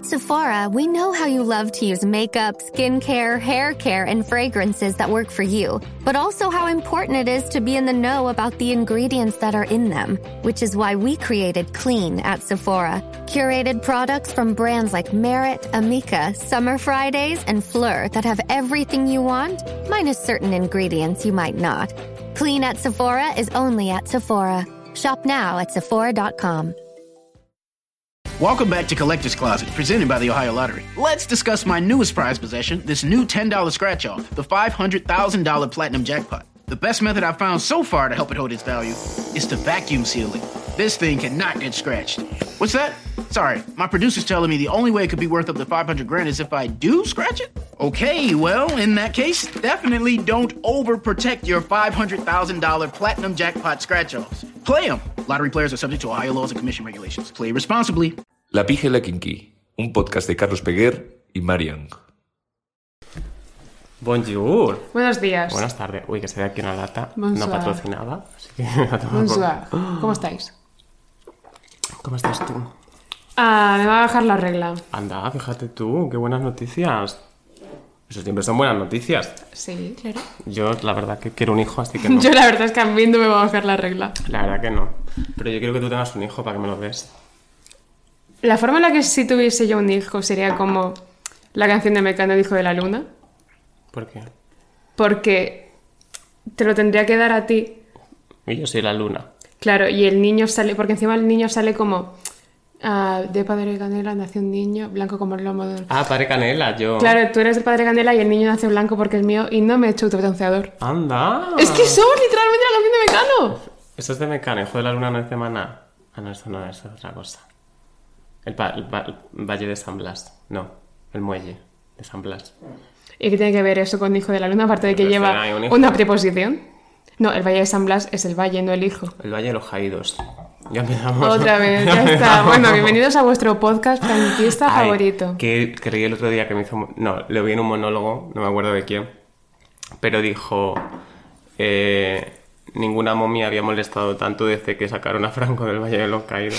At Sephora, we know how you love to use makeup, skincare, hair care, and fragrances that work for you, but also how important it is to be in the know about the ingredients that are in them, which is why we created Clean at Sephora. Curated products from brands like Merit, Amika, Summer Fridays, and Fleur that have everything you want, minus certain ingredients you might not. Clean at Sephora is only at Sephora. Shop now at Sephora.com. Welcome back to Collector's Closet, presented by the Ohio Lottery. Let's discuss my newest prize possession, this new $10 scratch off, the $500,000 Platinum Jackpot. The best method I've found so far to help it hold its value is to vacuum seal it. This thing cannot get scratched. What's that? Sorry, my producer's telling me the only way it could be worth up to 500 grand is if I do scratch it? Okay, well, in that case, definitely don't overprotect your $500,000 Platinum Jackpot scratch offs. Play them. Lottery players are subject to Ohio laws and commission regulations. Play responsibly. La Pija y la Kinky, un podcast de Carlos Peguer y Marian. Bonjour. Buenos días. Buenas tardes. Uy, que se ve aquí una lata Bonsoir. no patrocinada. Así que la tomo por- Bonsoir. ¿Cómo estáis? ¿Cómo estás tú? Ah, me va a bajar la regla. Anda, fíjate tú, qué buenas noticias. Eso siempre son buenas noticias. Sí, claro. Yo, la verdad, que quiero un hijo, así que no. Yo la verdad es que a mí no me va a bajar la regla. La verdad que no. Pero yo quiero que tú tengas un hijo para que me lo des. La forma en la que si tuviese yo un hijo sería como la canción de Mecano, el hijo de la luna. ¿Por qué? Porque te lo tendría que dar a ti. Y yo soy la luna. Claro, y el niño sale, porque encima el niño sale como ah, de padre canela nació un niño, blanco como el lomo del... Ah, padre Canela, yo. Claro, tú eres el padre canela y el niño nace blanco porque es mío y no me he hecho autobronceador. Anda. Es que somos literalmente la canción de Mecano. Eso es de Mecano, hijo de la luna no es de Maná. Ah, no, eso no es otra cosa. El, pa- el el Valle de San Blas. No, el muelle de San Blas. ¿Y qué tiene que ver eso con Hijo de la Luna? Aparte de que lleva un una preposición. No, el Valle de San Blas es el valle, no el hijo. El Valle de los Caídos. Ya empezamos. Otra vez, ya está. Bueno, bienvenidos a vuestro podcast franquista Ay, favorito. Que, leí el otro día que me hizo. No, lo vi en un monólogo, no me acuerdo de quién. Pero dijo. eh, ninguna momia había molestado tanto desde que sacaron a Franco del Valle de los Caídos.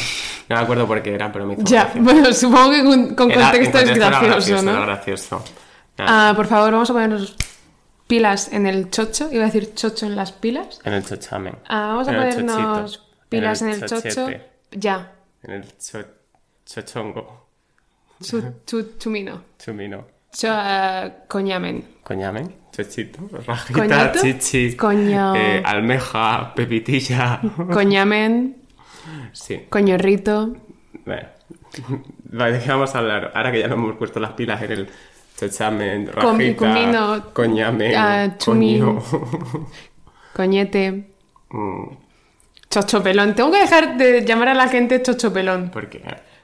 No me acuerdo por qué era, pero me hizo Ya, gracia. bueno, supongo que con, con Era- contexto es era gracioso, Era ¿no? gracioso. Nada, Ah, por favor, vamos a ponernos pilas en el chocho. Iba a decir chocho en las pilas. En el chochamen. Ah, vamos a En ponernos chochito. pilas en el, chocho. Ya. En el cho- chochongo. Chu, chu- chumino. Chumino. Cho, ah, coñamen. Coñamen, chochito, rajita, ¿Coñato? chichi, Coño. eh, almeja, pepitilla. Coñamen. Sí, Coñorrito. bueno. Vale, ¿de qué vamos a hablar? Ahora que ya nos hemos puesto las pilas en el chochamen, Com- rajita, comino, coñamen, coño. Coñete. Mm, Chochopelón. Tengo que dejar de llamar a la gente chochopelón. ¿Por qué?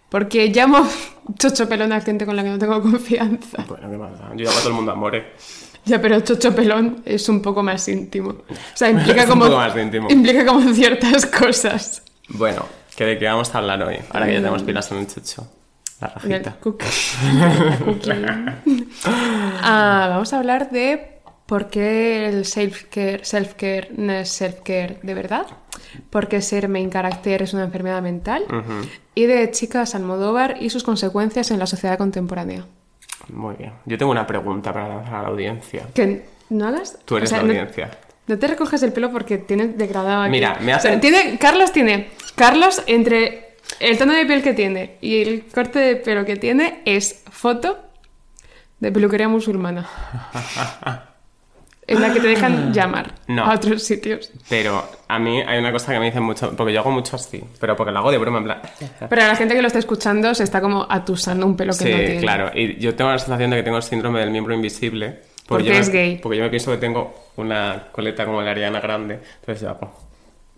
Porque llamo chochopelón a gente con la que no tengo confianza. Bueno, ¿qué pasa? Yo llamo a todo el mundo amore. Ya, pero chochopelón es un poco más íntimo. O sea, implica Es un como. poco más íntimo. Implica como ciertas cosas. Bueno, ¿que ¿de qué vamos a hablar hoy? Ahora que ya tenemos pilas en el chocho. La rajita. cookie. La cookie. Ah, vamos a hablar de por qué el self-care self-care no es self-care de verdad. Por qué ser main character es una enfermedad mental. Y de Chicas Almodóvar y sus consecuencias en la sociedad contemporánea. Muy bien. Yo tengo una pregunta para lanzar a la audiencia. Que no hagas. Tú eres o sea, la audiencia. No, te recoges el pelo porque tienes degradado aquí. Mira, me O sea, hacen- tiene, Carlos tiene. Carlos, entre el tono de piel que tiene y el corte de pelo que tiene, es foto de peluquería musulmana. en la que te dejan llamar No. a otros sitios. Pero a mí hay una cosa que me dicen mucho, porque yo hago mucho así, pero porque lo hago de broma en plan... Pero a la gente que lo está escuchando se está como atusando un pelo que Sí, no tiene. claro. Y yo tengo la sensación de que tengo el síndrome del miembro invisible. Porque yo me- es gay. Porque yo me pienso que tengo una coleta como la Ariana Grande. Entonces yo hago...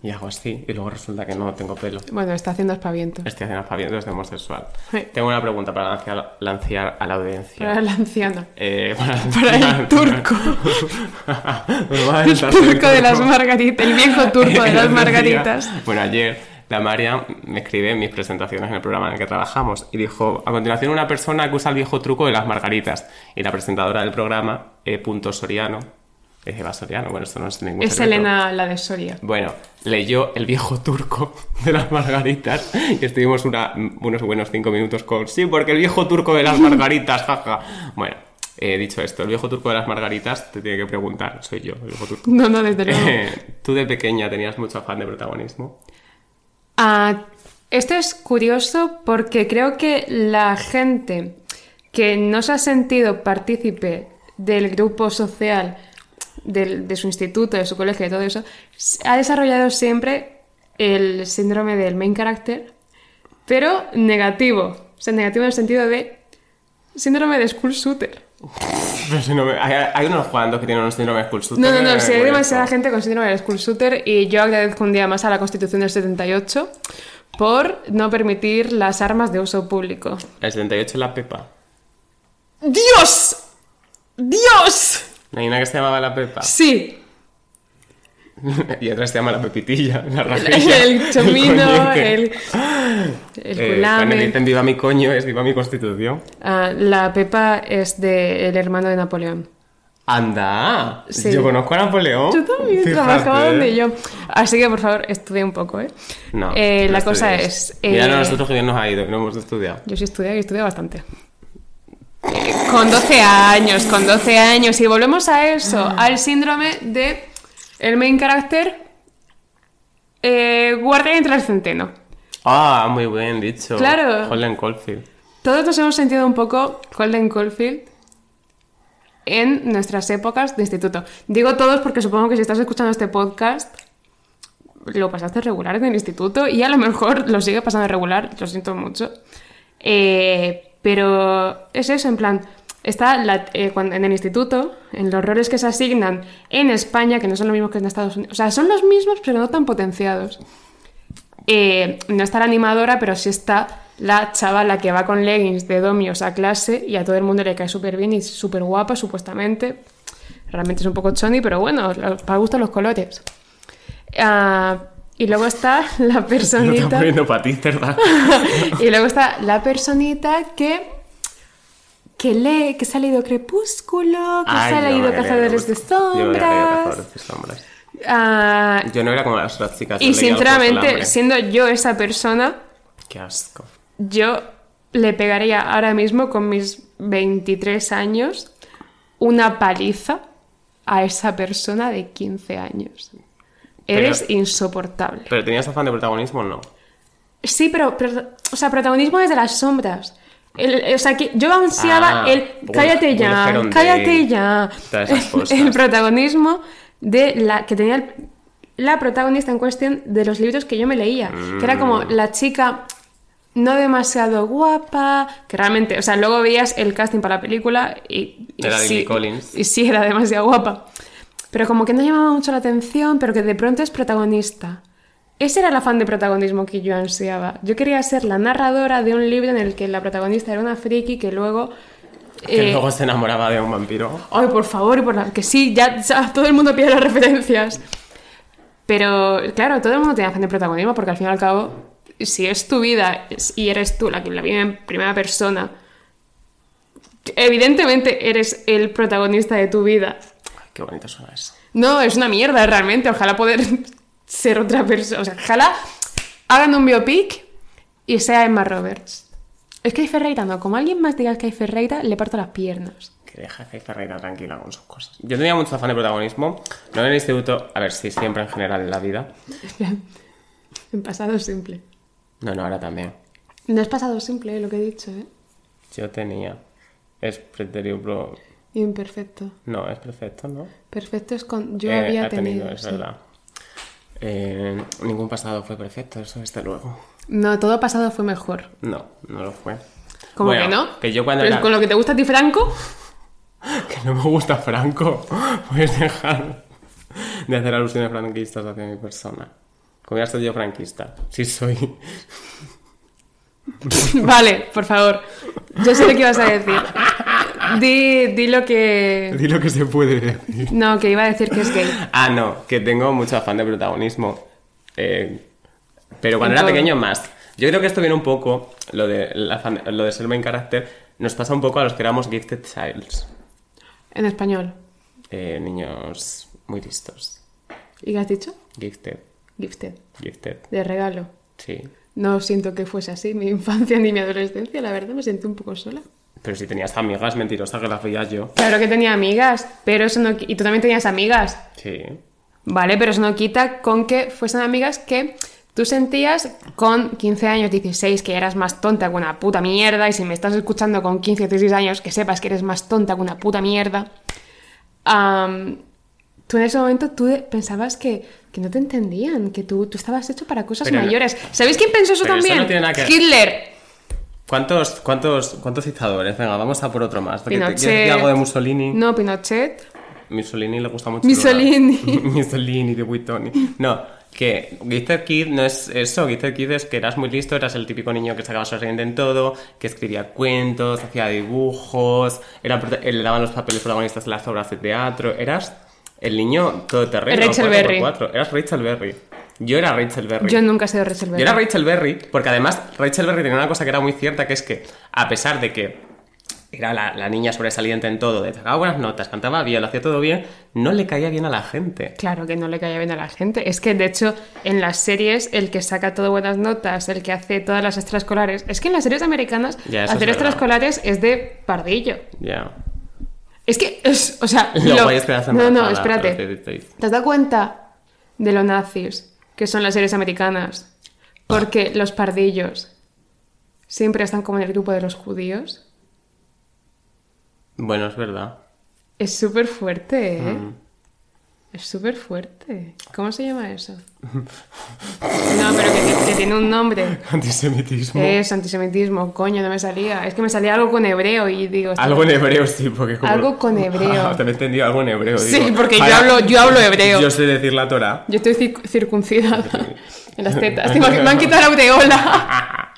Y hago así, y luego resulta que no tengo pelo. Bueno, está haciendo aspavientos. Estoy haciendo aspavientos de homosexual. Sí. Tengo una pregunta para lanzar, lanzar a la audiencia. Para el anciano. Eh, para, Para el turco. El turco de las margaritas. El viejo turco de las margaritas. Bueno, ayer la María me escribe mis presentaciones en el programa en el que trabajamos y dijo, a continuación una persona que usa el viejo truco de las margaritas. Y la presentadora del programa, E. Soriano, Es Eva Soriano, bueno, esto no es ningún Es secreto. Elena la de Soria. Bueno, leyó El viejo turco de las margaritas y estuvimos una- unos buenos cinco minutos con sí, porque el viejo turco de las margaritas, jaja. Bueno, eh, dicho esto, el viejo turco de las margaritas te tiene que preguntar, soy yo, el viejo turco. No, no, desde luego. Eh, Tú de pequeña tenías mucho afán de protagonismo. Ah, esto es curioso porque creo que la gente que no se ha sentido partícipe del grupo social, de su instituto, de su colegio, de todo eso, ha desarrollado siempre el síndrome del main character, pero negativo. O sea, negativo en el sentido de síndrome de school shooter. Pero si no me- hay, hay unos cuantos que tienen un síndrome de school shooter, No, no, no, si hay demasiada gente con síndrome del school shooter y yo agradezco un día más a la Constitución del 78 por no permitir las armas de uso público. El 78 es la Pepa. ¡Dios! ¡Dios! Hay una que se llamaba la Pepa Sí, y otra se llama la Pepitilla, la rajilla. el chomino, coñete. el, el Eh, culame. dicen viva mi coño es viva mi constitución. Ah, la Pepa es del hermano de Napoleón. ¡Anda! Sí. Yo conozco a Napoleón. Yo también, Fíjate. trabajaba donde yo. Así que, por favor, estudie un poco, ¿eh? No. Eh, no la cosa es... Mira, eh, nosotros que bien nos ha ido, no hemos estudiado. Yo sí estudié y estudié bastante. Con 12 años, con 12 años. Y volvemos a eso, al síndrome de el main character eh, guardia entre el centeno. Ah, muy bien dicho. Claro. Holden Caulfield. Todos nos hemos sentido un poco Holden Caulfield en nuestras épocas de instituto. Digo todos porque supongo que si estás escuchando este podcast lo pasaste regular en el instituto y a lo mejor lo sigue pasando regular, lo siento mucho. Eh, pero es eso, en plan, está eh, en el instituto, en los roles que se asignan en España, que no son los mismos que en Estados Unidos, o sea, son los mismos pero no tan potenciados. Eh, no está la animadora, pero sí está la chavala que va con leggings de domios a clase y a todo el mundo le cae súper bien y súper guapa, supuestamente. Realmente es un poco choni, pero bueno, para gusto los colores. Ah, y luego está la personita. poniendo para ti, ¿verdad? y luego está la personita que. que lee, que se ha leído Crepúsculo, que Ay, se ha yo leído Cazadores de yo Sombras. Cazadores de Sombras. Ah, Yo no era como las otras chicas. yo y sinceramente, siendo yo esa persona, Qué asco. yo le pegaría ahora mismo con mis 23 años una paliza a esa persona de 15 años. Eres Pero- insoportable. ¿Pero tenías afán de protagonismo o no? Sí, pero, pero- o sea, protagonismo desde las sombras. El- o sea, que yo ansiaba Ah, el cállate ya, cállate ya. El protagonismo de la que tenía el- la protagonista en cuestión de los libros que yo me leía, que era como Mm. la chica no demasiado guapa, que realmente, o sea, luego veías el casting para la película y, y Era sí, Collins. y sí era demasiado guapa. Pero como que no llamaba mucho la atención, pero que de pronto es protagonista. Ese era el afán de protagonismo que yo ansiaba. Yo quería ser la narradora de un libro en el que la protagonista era una friki que luego... Que eh, luego se enamoraba de un vampiro. Ay, por favor, y por la... que sí, ya, ya todo el mundo pide las referencias. Pero, claro, todo el mundo tiene afán de protagonismo porque al fin y al cabo, si es tu vida y eres tú la que la vive en primera persona, evidentemente eres el protagonista de tu vida. Qué bonito suena eso. No, es una mierda realmente. Ojalá poder ser otra persona. O sea, ojalá hagan un biopic y sea Emma Roberts. Es que hay Ferreira, no. Como alguien más diga que hay Ferreira, le parto las piernas. Que deja que Ferreira tranquila con sus cosas. Yo tenía mucho afán de protagonismo. No en el instituto, a ver si siempre en general en la vida. En pasado simple. No, no, ahora también. No es pasado simple lo que he dicho, ¿eh? Yo tenía. Es pretérito Imperfecto. No, es perfecto, ¿no? Perfecto es con. Yo Eh, había ha tenido. es sí. verdad. Eh, ningún pasado fue perfecto, eso desde luego. No, todo pasado fue mejor. No, no lo fue. ¿Cómo Bueno, que no? Que yo cuando Pero era... con lo que te gusta a ti, Franco. Que no me gusta Franco. Puedes dejar de hacer alusiones franquistas hacia mi persona. Como ya soy yo franquista. Sí soy. vale, por favor. Yo sé lo que ibas a decir. Di, di lo que. Di lo que se puede decir. No, que iba a decir que es gay. Ah, no, que tengo mucho afán de protagonismo. Eh, pero cuando era pequeño más. Yo creo que esto viene un poco, lo de, afán- lo de ser main character, nos pasa un poco a los que éramos gifted childs. En español. eh, niños muy listos. ¿Y qué has dicho? Gifted. Gifted. Gifted. De regalo. Sí. No siento que fuese así mi infancia ni mi adolescencia, la verdad me sentí un poco sola. Pero si tenías amigas mentirosas que las veías yo. Claro que tenía amigas, pero eso no... Y tú también tenías amigas. Sí. Vale, pero eso no quita con que fuesen amigas que tú sentías con 15 años, 16, que eras más tonta que una puta mierda. Y si me estás escuchando con 15 o 16 años, que sepas que eres más tonta que una puta mierda. Tú en ese momento tú pensabas que, que no te entendían, que tú, tú estabas hecho para cosas Pero no- mayores. ¿Sabéis quién pensó eso Pero eso también? no tiene nada que- Hitler. ¿Cuántos, cuántos, cuántos citadores? Venga, vamos a por otro más. ¿Que te- ¿Quieres Pinochet. decir algo de Mussolini? No, Pinochet. Mussolini le gusta mucho. Mussolini. Mussolini de Buitoni. No, que Gifted Kid no es eso. Gifted Kid es que eras muy listo, eras el típico niño que sacaba sobresaliente en todo, que escribía cuentos, hacía dibujos, era, le daban los papeles protagonistas en las obras de teatro. Eras el niño todoterreno. Rachel 4x4. Berry. Eras Rachel Berry. Yo era Rachel Berry. Yo nunca he sido Rachel Berry. Yo era Rachel Berry, porque además Rachel Berry tenía una cosa que era muy cierta, que es que a pesar de que era la, la niña sobresaliente en todo, de sacaba buenas notas, cantaba bien, lo hacía todo bien, no le caía bien a la gente. Claro que no le caía bien a la gente. Es que, de hecho, en las series, el que saca todo buenas notas, el que hace todas las extraescolares. Es que en las series americanas, Ya, hacer es extraescolares es de pardillo. Ya. Es que, es- o sea. Lo lo- guay es que hacen No, no, espérate. te- te- te- ¿Te has dado cuenta de lo nazis que son las series americanas? Porque los pardillos siempre están como en el grupo de los judíos. Bueno, es verdad. Es súper fuerte, ¿eh? Mm. Es súper fuerte. ¿Cómo se llama eso? No, pero que, que tiene un nombre. Antisemitismo. Es antisemitismo, coño, no me salía. Es que me salía algo con hebreo y digo... Algo en hebreo, sí, porque como... Algo con hebreo. Ah, te he entendido algo en hebreo. Sí, digo. porque yo hablo- yo hablo hebreo. Yo sé decir la Torah. Yo estoy circuncidada en las tetas. Me han quitado la aureola.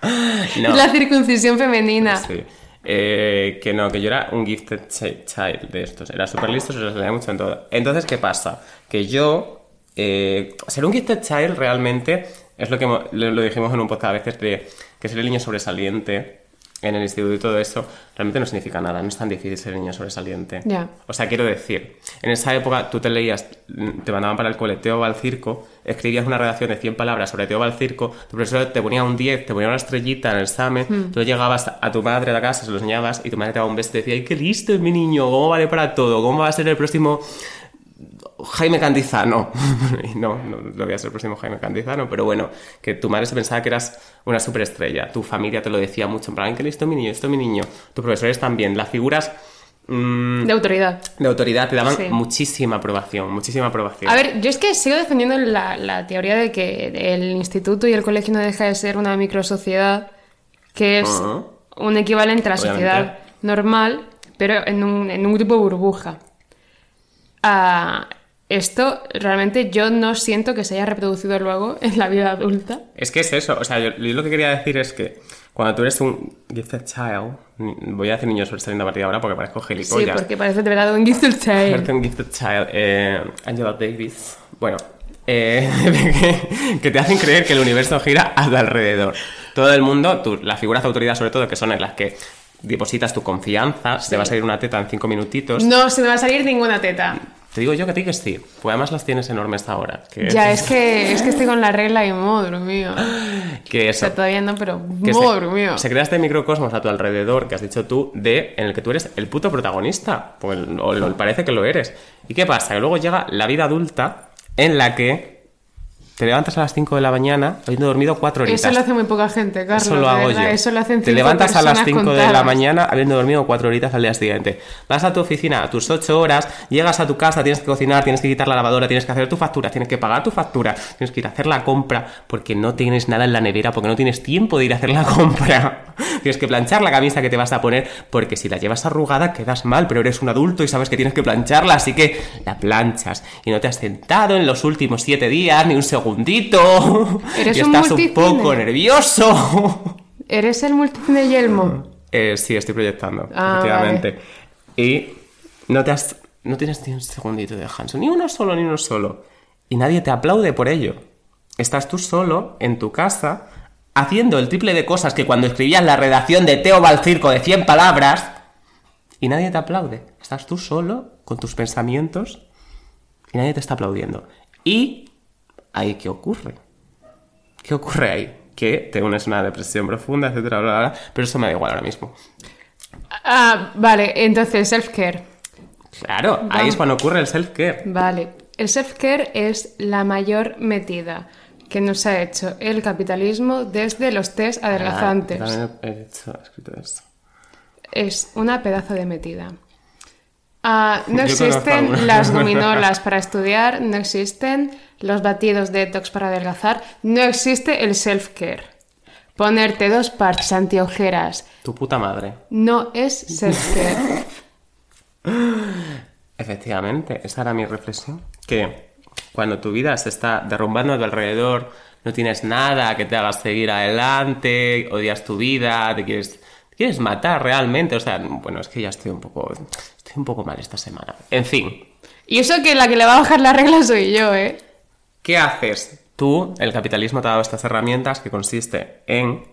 No. La circuncisión femenina. Sí. Eh, que no, que yo era un gifted chi- child de estos. Era súper listo, se lo salía mucho en todo. Entonces, ¿qué pasa? Que yo. eh, ser un gifted child realmente es lo que lo, dijimos en un podcast a veces de que ser el niño sobresaliente en el instituto y todo eso realmente no significa nada. No es tan difícil ser el niño sobresaliente. Ya. O sea, quiero decir, en esa época tú te leías, te mandaban para el cole Teo va al circo, escribías una redacción de 100 palabras sobre Teo va al circo, tu profesor te ponía un 10, te ponía una estrellita en el examen, tú llegabas a tu madre a la casa, se lo enseñabas y tu madre te daba un beso y te decía, ¡ay, qué listo es mi niño! ¿Cómo vale para todo? ¿Cómo va a ser el próximo Jaime Cantizano. Y no, no, no voy a ser el próximo Jaime Cantizano, pero bueno, que tu madre se pensaba que eras una superestrella, tu familia te lo decía mucho, en plan, "Ay, qué listo mi niño, esto mi niño, tus profesores también, las figuras mm, De autoridad. de autoridad te daban Sí. muchísima aprobación, muchísima aprobación. A ver, yo es que sigo defendiendo la, la teoría de que el instituto y el colegio no deja de ser una microsociedad que es Ajá. un equivalente a la Obviamente. sociedad normal, pero en un, en un grupo burbuja. Ah, esto realmente yo no siento que se haya reproducido luego en la vida adulta. Es que es eso, o sea, yo, yo lo que quería decir es que cuando tú eres un gifted child, voy a decir niño sobresaliente a partir de ahora porque parezco Sí, gilipollas. porque parece de verdad un gifted child. Parece un gifted child. Eh, Angela Davis. Bueno, eh, que, que te hacen creer que el universo gira a tu alrededor. Todo el mundo, tú- las figuras de autoridad sobre todo, que son en las que depositas tu confianza, se te va a salir una teta en cinco minutitos. No se me va a salir ninguna teta. Te digo yo que ti que sí, pues además las tienes enormes ahora. Que, Ya, es que, es que estoy con la regla y madre mía. que O eso. sea, todavía no, pero madre se, mía. se crea este microcosmos a tu alrededor que has dicho tú de en el que tú eres el puto protagonista pues, o lo, parece que lo eres y qué pasa que luego llega la vida adulta en la que te levantas a las 5 de la mañana habiendo dormido 4 horitas Eso lo hace muy poca gente, Carlos. Eso lo hago yo. Eso lo hacen Te levantas a las personas 5 de la mañana habiendo dormido 4 horitas al día siguiente. Vas a tu oficina a tus 8 horas, llegas a tu casa, tienes que cocinar, tienes que quitar la lavadora, tienes que hacer tu factura, tienes que pagar tu factura, tienes que ir a hacer la compra porque no tienes nada en la nevera, porque no tienes tiempo de ir a hacer la compra. tienes que planchar la camisa que te vas a poner porque si la llevas arrugada quedas mal, pero eres un adulto y sabes que tienes que plancharla, así que la planchas y no te has sentado en los últimos 7 días ni un segundito. Eres y estás un poco nervioso. ¿Eres el multicine Yelmo? Eh, sí, estoy proyectando, Ah, efectivamente. Y no, te has, no tienes ni un segundito de descanso, ni uno solo, ni uno solo. Y nadie te aplaude por ello. Estás tú solo en tu casa haciendo el triple de cosas que cuando escribías la redacción de Teo va al circo de 100 palabras y nadie te aplaude. Estás tú solo con tus pensamientos y nadie te está aplaudiendo. Y ahí, ¿qué ocurre? ¿Qué ocurre ahí? Que te unes a una depresión profunda, etcétera, bla, bla, bla, pero eso me da igual ahora mismo. Ah, vale, entonces self-care. Claro, ahí es cuando ocurre el self-care. Vale, el self-care es la mayor metida que nos ha hecho el capitalismo desde los test adelgazantes. Ah, también he, hecho- he escrito esto. Es una pedazo de metida. Ah, no Yo existen las gominolas para estudiar, no existen los batidos detox para adelgazar, no existe el self-care. Ponerte dos parches antiojeras Tu puta madre. no es self-care. Efectivamente, esa era mi reflexión. Que cuando tu vida se está derrumbando a tu alrededor, no tienes nada que te haga seguir adelante, odias tu vida, te quieres, quieres matar realmente. O sea, bueno, es que ya estoy un poco, estoy un poco mal esta semana. En fin, Y eso que la que le va a bajar la regla soy yo, ¿eh? ¿qué haces? Tú, el capitalismo te ha dado estas herramientas que consiste en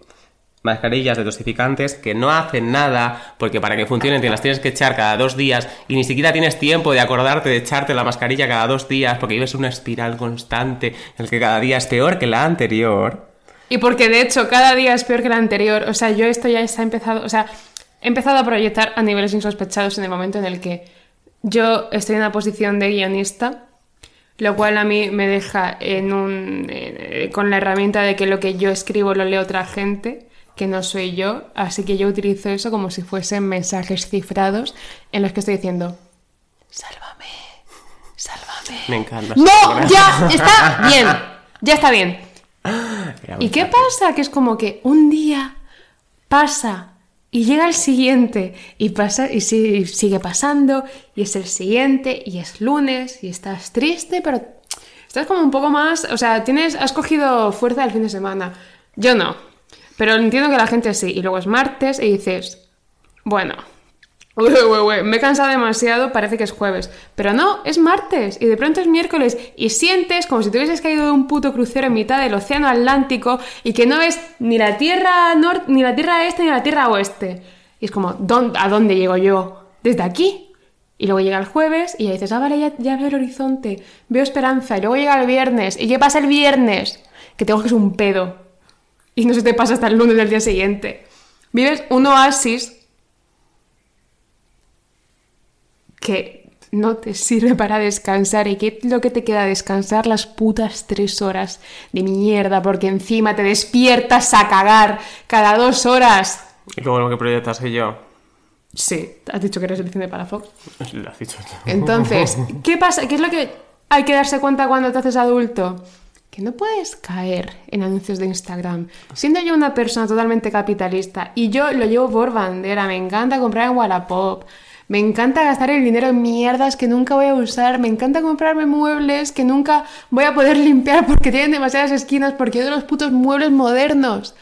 mascarillas detoxificantes que no hacen nada porque para que funcionen te las tienes que echar cada dos días y ni siquiera tienes tiempo de acordarte de echarte la mascarilla cada dos días porque vives una espiral constante en el que cada día es peor que la anterior. Y porque de hecho cada día es peor que el anterior. O sea, yo esto ya está empezado. O sea, he empezado a proyectar a niveles insospechados en el momento en el que yo estoy en una posición de guionista. Lo cual a mí me deja en un, eh, con la herramienta de que lo que yo escribo lo lee otra gente, que no soy yo. Así que yo utilizo eso como si fuesen mensajes cifrados en los que estoy diciendo: Sálvame, sálvame. Me encanta. ¡No! ¡Ya! ¡Está bien! Ya está bien. ¿Y qué pasa? Que es como que un día pasa y llega el siguiente y pasa y si- sigue pasando y es el siguiente y es lunes y estás triste, pero estás como un poco más, o sea, tienes has cogido fuerza el fin de semana. Yo no. Pero entiendo que la gente sí y luego es martes y dices, bueno, Me he cansado demasiado, parece que es jueves. Pero no, es martes y de pronto es miércoles y sientes como si te hubieses caído de un puto crucero en mitad del océano Atlántico y que no ves ni la tierra norte, ni la tierra este, ni la tierra oeste. Y es como, ¿dónde- ¿a dónde llego yo? ¿Desde aquí? Y luego llega el jueves y ya dices, ah, vale, ya, ya veo el horizonte, veo esperanza. Y luego llega el viernes. ¿Y qué pasa el viernes? Que te coges un pedo. Y no se te pasa hasta el lunes del día siguiente. Vives un oasis que no te sirve para descansar y que lo que te queda descansar las putas tres horas de mierda porque encima te despiertas a cagar cada dos horas. Y luego lo que proyectas soy yo. Sí, has dicho que eres el cine para Fox. Lo has dicho tú. Entonces, ¿qué pasa? ¿Qué es lo que hay que darse cuenta cuando te haces adulto? Que no puedes caer en anuncios de Instagram. Siendo yo una persona totalmente capitalista y yo lo llevo por bandera, me encanta comprar en Wallapop, me encanta gastar el dinero en mierdas que nunca voy a usar, me encanta comprarme muebles que nunca voy a poder limpiar porque tienen demasiadas esquinas, porque yo de los putos muebles modernos.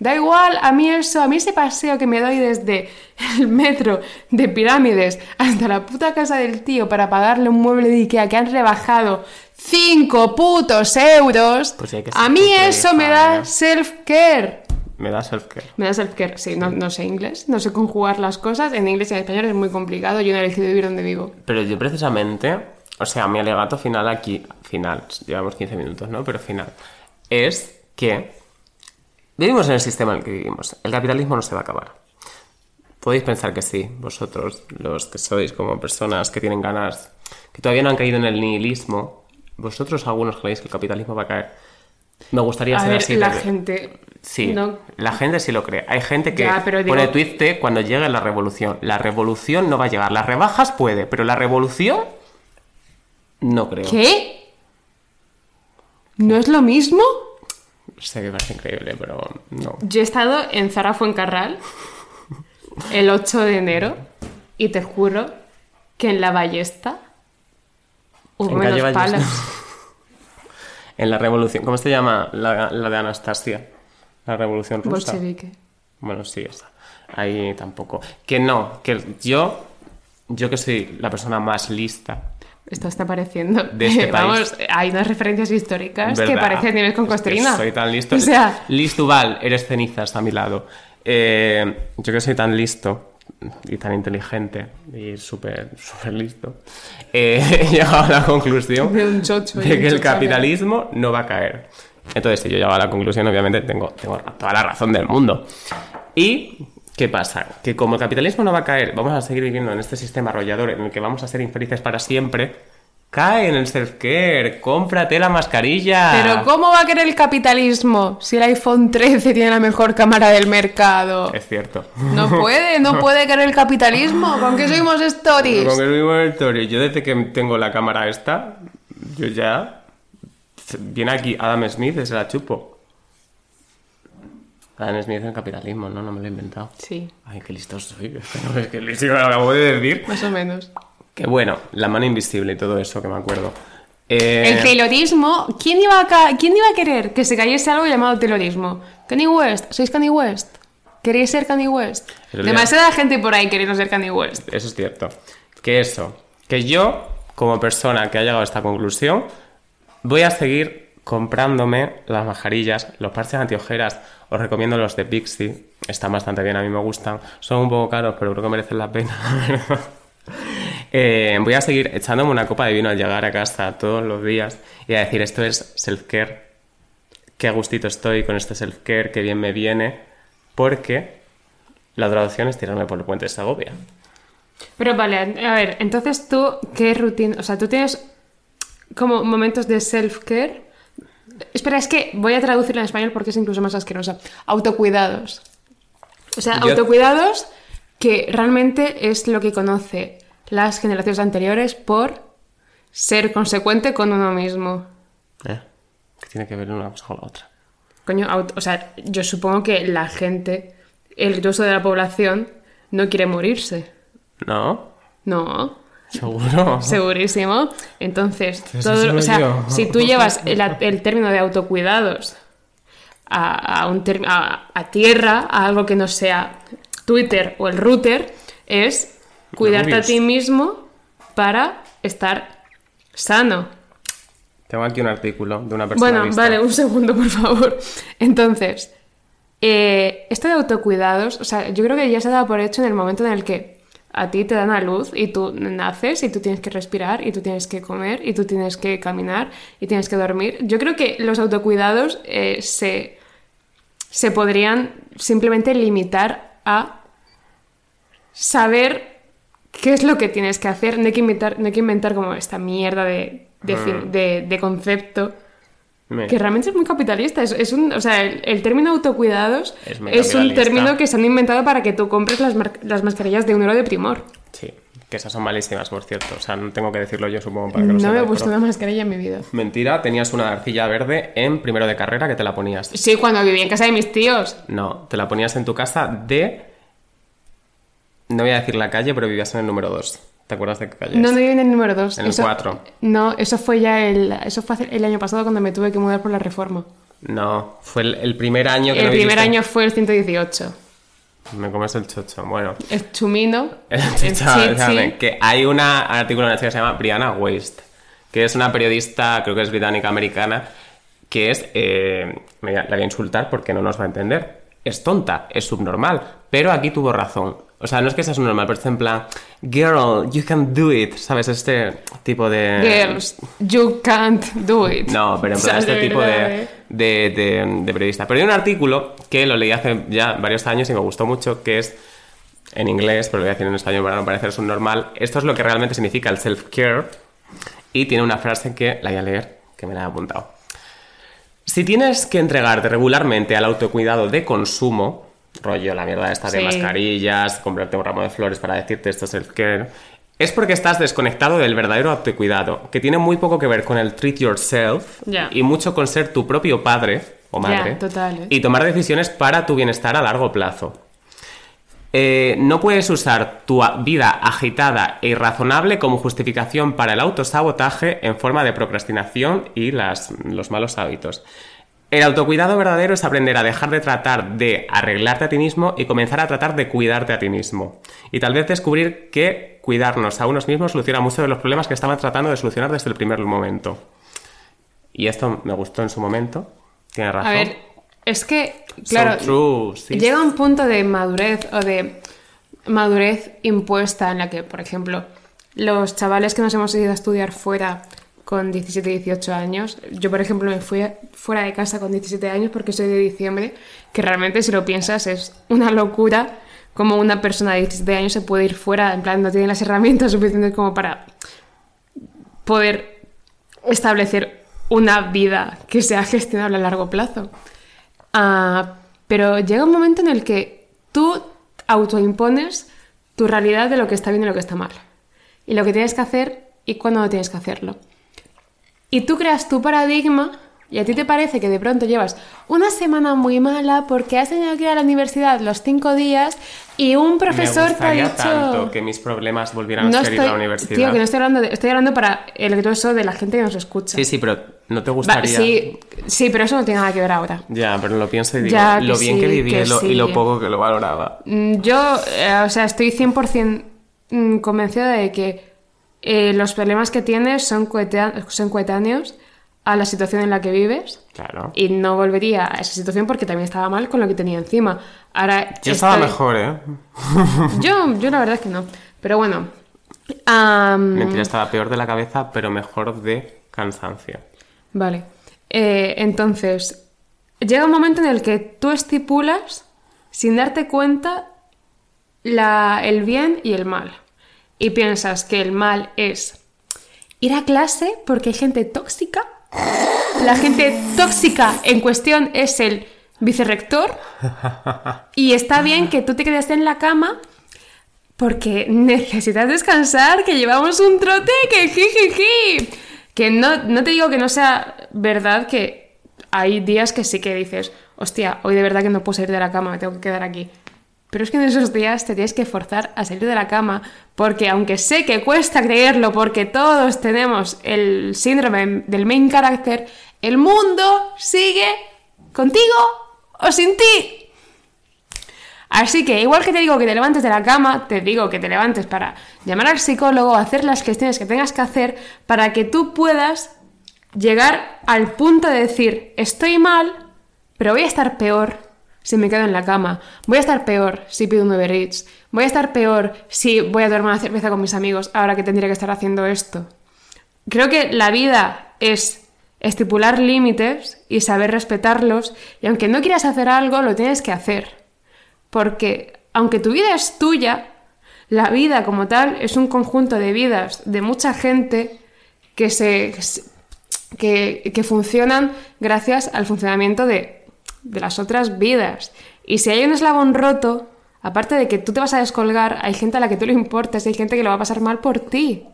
Da igual, a mí eso, a mí ese paseo que me doy desde el metro de pirámides hasta la puta casa del tío para pagarle un mueble de Ikea que han rebajado 5 putos euros, Pues a mí eso me da self-care. Me da self-care. Me da self-care, sí, no, no sé inglés, no sé conjugar las cosas, en inglés y en español es muy complicado, yo no he elegido vivir donde vivo. Pero yo precisamente, o sea, mi alegato final aquí, final, llevamos 15 minutos, ¿no? Pero final, es que vivimos en el sistema en el que vivimos. El capitalismo no se va a acabar. Podéis pensar que sí, vosotros, los que sois como personas que tienen ganas, que todavía no han caído en el nihilismo, vosotros algunos creéis que el capitalismo va a caer. Me gustaría A ser ver, así. la gente... Sí, no- la gente sí lo cree. Hay gente que Ya, digo- pone cuando llegue la revolución. La revolución no va a llegar. Las rebajas puede, pero la revolución no creo. ¿Qué? ¿No es lo mismo? Sé que parece increíble, pero no. Yo he estado en Zara Fuencarral el 8 de enero y te juro que en la ballesta hubo menos palas. En la revolución, ¿cómo se llama la, la de Anastasia? La revolución rusa. Bolchevique. Bueno, sí, esa. Ahí tampoco. Que no, que yo, yo que soy la persona más lista Esto está pareciendo. De este país. Vamos, hay unas referencias históricas que ¿Verdad? parecen nivel con Es que costrina. soy tan listo. O sea, Listuval, eres cenizas a mi lado. Eh, yo que soy tan listo, y tan inteligente y súper súper listo, eh, he llegado a la conclusión De un chocho de un que el chocho. capitalismo no va a caer. Entonces, si yo llego a la conclusión, obviamente tengo, tengo toda la razón del mundo. ¿Y qué pasa? Que como el capitalismo no va a caer, vamos a seguir viviendo en este sistema arrollador en el que vamos a ser infelices para siempre, cae en el self-care, cómprate la mascarilla. Pero ¿cómo va a querer el capitalismo si el iPhone 13 tiene la mejor cámara del mercado? Es cierto. No puede, no puede querer el capitalismo. ¿Con qué somos stories? Con el mismo Story, yo desde que tengo la cámara esta, yo ya... Viene aquí Adam Smith se la chupo. Adam Smith en el capitalismo, ¿no? No me lo he inventado. Sí, Ay, qué listo soy. Es que listo lo acabo de decir. más o menos. Que bueno, la mano invisible y todo eso que me acuerdo. Eh, El taylorismo, ¿quién iba, a ca- ¿quién iba a querer que se cayese algo llamado taylorismo? Kanye West, ¿sois Kanye West? ¿Queréis ser Kanye West? Demasiada gente por ahí queriendo ser Kanye West. Eso es cierto. Que eso, que yo, como persona que ha llegado a esta conclusión, voy a seguir comprándome las mascarillas, los parches antiojeras. Os recomiendo los de Pixie, están bastante bien, a mí me gustan. Son un poco caros, pero creo que merecen la pena. Eh, voy a seguir echándome una copa de vino al llegar a casa todos los días y a decir, esto es self-care, qué gustito estoy con este self-care, qué bien me viene, porque la traducción es tirarme por el puente de Segovia. Pero vale, a ver, entonces tú, ¿qué rutina? O sea, tú tienes como momentos de self-care. Espera, es que voy a traducirlo en español porque es incluso más asquerosa. Autocuidados. O sea, Yo- autocuidados que realmente es lo que conoce las generaciones anteriores por ser consecuente con uno mismo. ¿Eh? ¿Qué tiene que ver una cosa con la otra? Coño, auto- o sea, yo supongo que la gente, el grueso de la población, no quiere morirse. ¿No? No. ¿Seguro? Segurísimo. Entonces, todo, o sea, yo. si tú llevas el, el término de autocuidados a, a un a, a tierra, a algo que no sea Twitter o el router, es cuidarte a ti mismo para estar sano. Tengo aquí un artículo de una persona. Bueno, vista. vale, un segundo, por favor. Entonces, eh, esto de autocuidados, o sea, yo creo que ya se ha dado por hecho en el momento en el que a ti te dan a luz y tú naces y tú tienes que respirar y tú tienes que comer y tú tienes que caminar y tienes que dormir. Yo creo que los autocuidados eh, se, se podrían simplemente limitar a saber qué es lo que tienes que hacer. No hay que inventar, no hay que inventar como esta mierda de, de, de concepto Me- que realmente es muy capitalista. Es, es un, o sea, el, el término autocuidados Es un término que se han inventado para que tú compres las, las mascarillas de un euro de primor. Sí, que esas son malísimas, por cierto. O sea, no tengo que decirlo yo, supongo, para que lo No me he puesto una mascarilla en mi vida. Mentira, tenías una arcilla verde en primero de carrera que te la ponías. Sí, cuando viví en casa de mis tíos. No, te la ponías en tu casa de... No voy a decir la calle, pero vivías en el número 2. ¿Te acuerdas de qué calle No, no viví en el número 2. En el cuatro. No, eso fue ya el, eso fue el año pasado cuando me tuve que mudar por la reforma. No, fue el, el primer año que El no primer viviste- año fue el 118. Me comes el chocho. Bueno, El chumino. El el chichi. déjame, que hay un artículo en una chica que se llama Brianna Waste, que es una periodista, creo que es británica americana, que es, eh, me- la voy a insultar porque no nos va a entender. Es tonta, es subnormal, pero aquí tuvo razón. O sea, no es que sea subnormal, pero es en plan, girl, you can do it, ¿sabes? Este tipo de... Girls, you can't do it. No, pero en O sea, plan este de tipo verdad, de, ¿eh? de, de- de periodista. Pero hay un artículo que lo leí hace ya varios años y me gustó mucho, que es en inglés, pero lo voy a decir en español para no parecer subnormal. Esto es lo que realmente significa el self-care y tiene una frase que la voy a leer, que me la he apuntado. Si tienes que entregarte regularmente al autocuidado de consumo, rollo la mierda esta de Sí. mascarillas, comprarte un ramo de flores para decirte esto es self-care, es porque estás desconectado del verdadero autocuidado, que tiene muy poco que ver con el treat yourself y mucho con ser tu propio padre o madre total, ¿eh? y tomar decisiones para tu bienestar a largo plazo. Eh, no puedes usar tu vida agitada e irrazonable como justificación para el autosabotaje en forma de procrastinación y las- los malos hábitos. El autocuidado verdadero es aprender a dejar de tratar de arreglarte a ti mismo y comenzar a tratar de cuidarte a ti mismo. Y tal vez descubrir que cuidarnos a unos mismos soluciona muchos de los problemas que estaban tratando de solucionar desde el primer momento. Y esto me gustó en su momento. Tiene razón. A ver, es que, claro, So true, sí. llega un punto de madurez o de madurez impuesta en la que, por ejemplo, los chavales que nos hemos ido a estudiar fuera con 17, 18 años, yo por ejemplo me fui fuera de casa con 17 años porque soy de diciembre, que realmente si lo piensas es una locura como una persona de 17 años se puede ir fuera, en plan no tiene las herramientas suficientes como para poder establecer una vida que sea gestionable a largo plazo. Ah, pero llega un momento en el que tú autoimpones tu realidad de lo que está bien y lo que está mal. Y lo que tienes que hacer y cuándo no tienes que hacerlo. Y tú creas tu paradigma y a ti te parece que de pronto llevas una semana muy mala porque has tenido que ir a la universidad los cinco días y un profesor te ha dicho... tanto que mis problemas volvieran a ser ir a la universidad. Tío, que no estoy hablando, estoy hablando para el grueso de la gente que nos escucha. Sí, sí, pero no te gustaría... sí, sí, pero eso no tiene nada que ver ahora. Ya, pero lo pienso y digo, lo bien que viví y lo poco que lo valoraba. Mm, yo, eh, o sea, estoy 100% mm, convencida de que eh, los problemas que tienes son coetáneos a la situación en la que vives. Claro. Y no volvería a esa situación porque también estaba mal con lo que tenía encima. Ahora. Yo estaba mejor, ¿eh? yo, yo la verdad es que no. Pero bueno. Mentira, estaba peor de la cabeza, pero mejor de cansancio. Vale. Eh, entonces, llega un momento en el que tú estipulas, sin darte cuenta, la, el bien y el mal. Y piensas que el mal es ir a clase porque hay gente tóxica la gente tóxica en cuestión es el vicerrector y está bien que tú te quedes en la cama porque necesitas descansar, que llevamos un trote, que jijiji. Que no, no te digo que no sea verdad que hay días que sí que dices, hostia, hoy de verdad que no puedo salir de la cama, me tengo que quedar aquí. Pero es que en esos días te tienes que forzar a salir de la cama porque aunque sé que cuesta creerlo porque todos tenemos el síndrome del main character, el mundo sigue contigo o sin ti. Así que igual que te digo que te levantes de la cama, te digo que te levantes para llamar al psicólogo, hacer las gestiones que tengas que hacer para que tú puedas llegar al punto de decir, estoy mal, pero voy a estar peor si me quedo en la cama. Voy a estar peor si pido un Uber. Voy a estar peor si voy a tomar una cerveza con mis amigos ahora que tendría que estar haciendo esto. Creo que la vida es estipular límites y saber respetarlos y aunque no quieras hacer algo, lo tienes que hacer. Porque aunque tu vida es tuya, la vida como tal es un conjunto de vidas de mucha gente que se que, que funcionan gracias al funcionamiento de de las otras vidas. Y si hay un eslabón roto, aparte de que tú te vas a descolgar, hay gente a la que tú le importas, hay gente que lo va a pasar mal por ti.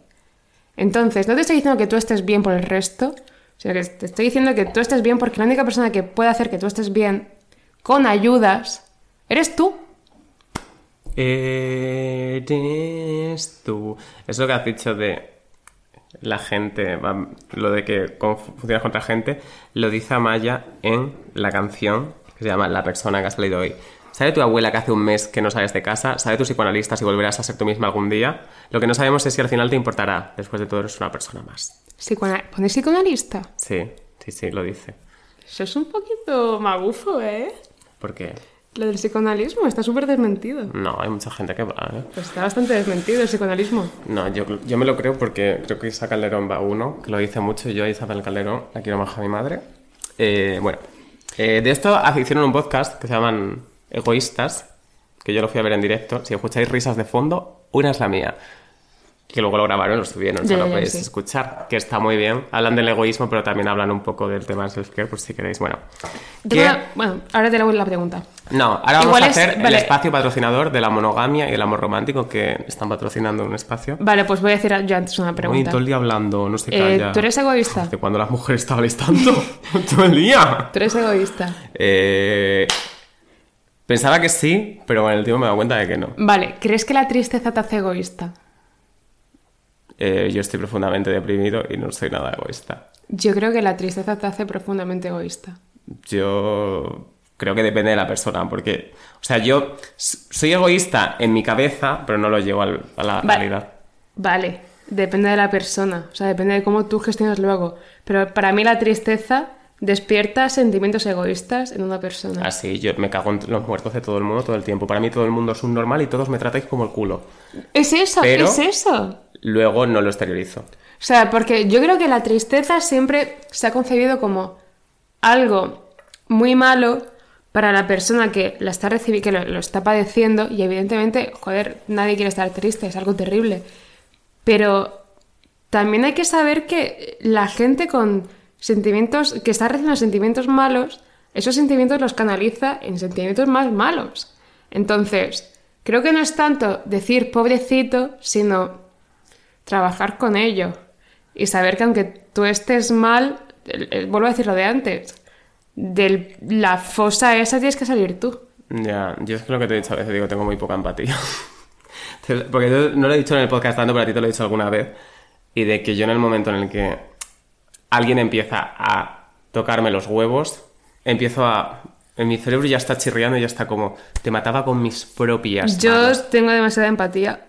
Entonces, no te estoy diciendo que tú estés bien por el resto, sino que te estoy diciendo que tú estés bien porque la única persona que puede hacer que tú estés bien con ayudas eres tú. Eres tú. Es lo que has dicho de la gente, lo de que funciona contra gente, lo dice Amaya en la canción que se llama La persona que ha salido hoy. ¿Sabe tu abuela que hace un mes que no sales de casa? ¿Sabe tu psicoanalista si volverás a ser tú misma algún día? Lo que no sabemos es si al final te importará. Después de todo, eres una persona más. ¿Pones psicoanalista? Sí, sí, sí, lo dice. Eso es un poquito magufo, ¿eh? ¿Por qué? Lo del psicoanalismo está súper desmentido. No, hay mucha gente que va, ¿eh? Pues está bastante desmentido el psicoanalismo. No, yo, yo me lo creo porque creo que Isa Calderón va uno, que lo dice mucho. Yo a Isabel Calderón la quiero más a mi madre. Eh, bueno, eh, de esto hicieron un podcast que se llaman Egoístas, que yo lo fui a ver en directo. Si escucháis risas de fondo, una es la mía que luego lo grabaron, lo subieron, ya, lo podéis escuchar, que está muy bien. Hablan del egoísmo, pero también hablan un poco del tema del self-care, por si queréis. Bueno, bueno, ahora te hago la pregunta. No, ahora vamos a hacer el espacio patrocinador de la monogamia y el amor romántico, que están patrocinando un espacio. Vale, pues voy a decir yo antes una pregunta. Uy, todo el día hablando, no sé eh, ¿Tú eres egoísta? De cuando las mujeres estabais tanto, todo el día. ¿Tú eres egoísta? Eh... Pensaba que sí, pero en el tiempo me he dado cuenta de que no. Vale, ¿crees que la tristeza te hace egoísta? Eh, yo estoy profundamente deprimido y no soy nada egoísta. Yo creo que la tristeza te hace profundamente egoísta. Yo creo que depende de la persona, porque, o sea, yo soy egoísta en mi cabeza, pero no lo llevo a la realidad. Vale, depende de la persona, o sea, depende de cómo tú gestionas luego. Pero para mí la tristeza despierta sentimientos egoístas en una persona. Así, yo me cago en los muertos de todo el mundo todo el tiempo. Para mí todo el mundo es un normal y todos me tratáis como el culo. Es eso, Pero- es eso. Luego no lo exteriorizo. O sea, porque yo creo que la tristeza siempre se ha concebido como algo muy malo para la persona que la está recibiendo, que lo, lo está padeciendo, y evidentemente, joder, nadie quiere estar triste, es algo terrible. Pero también hay que saber que la gente con sentimientos, que está recibiendo sentimientos malos, esos sentimientos los canaliza en sentimientos más malos. Entonces, creo que no es tanto decir pobrecito, sino trabajar con ello y saber que aunque tú estés mal, vuelvo a decir lo de antes, de la fosa esa tienes que salir tú. Ya, yo es que lo que te he dicho a veces digo, tengo muy poca empatía. Porque yo no lo he dicho en el podcast tanto, pero a ti te lo he dicho alguna vez. Y de que yo en el momento en el que alguien empieza a tocarme los huevos, empiezo a... En mi cerebro ya está chirriando y ya está como... Te mataba con mis propias Yo manos. tengo demasiada empatía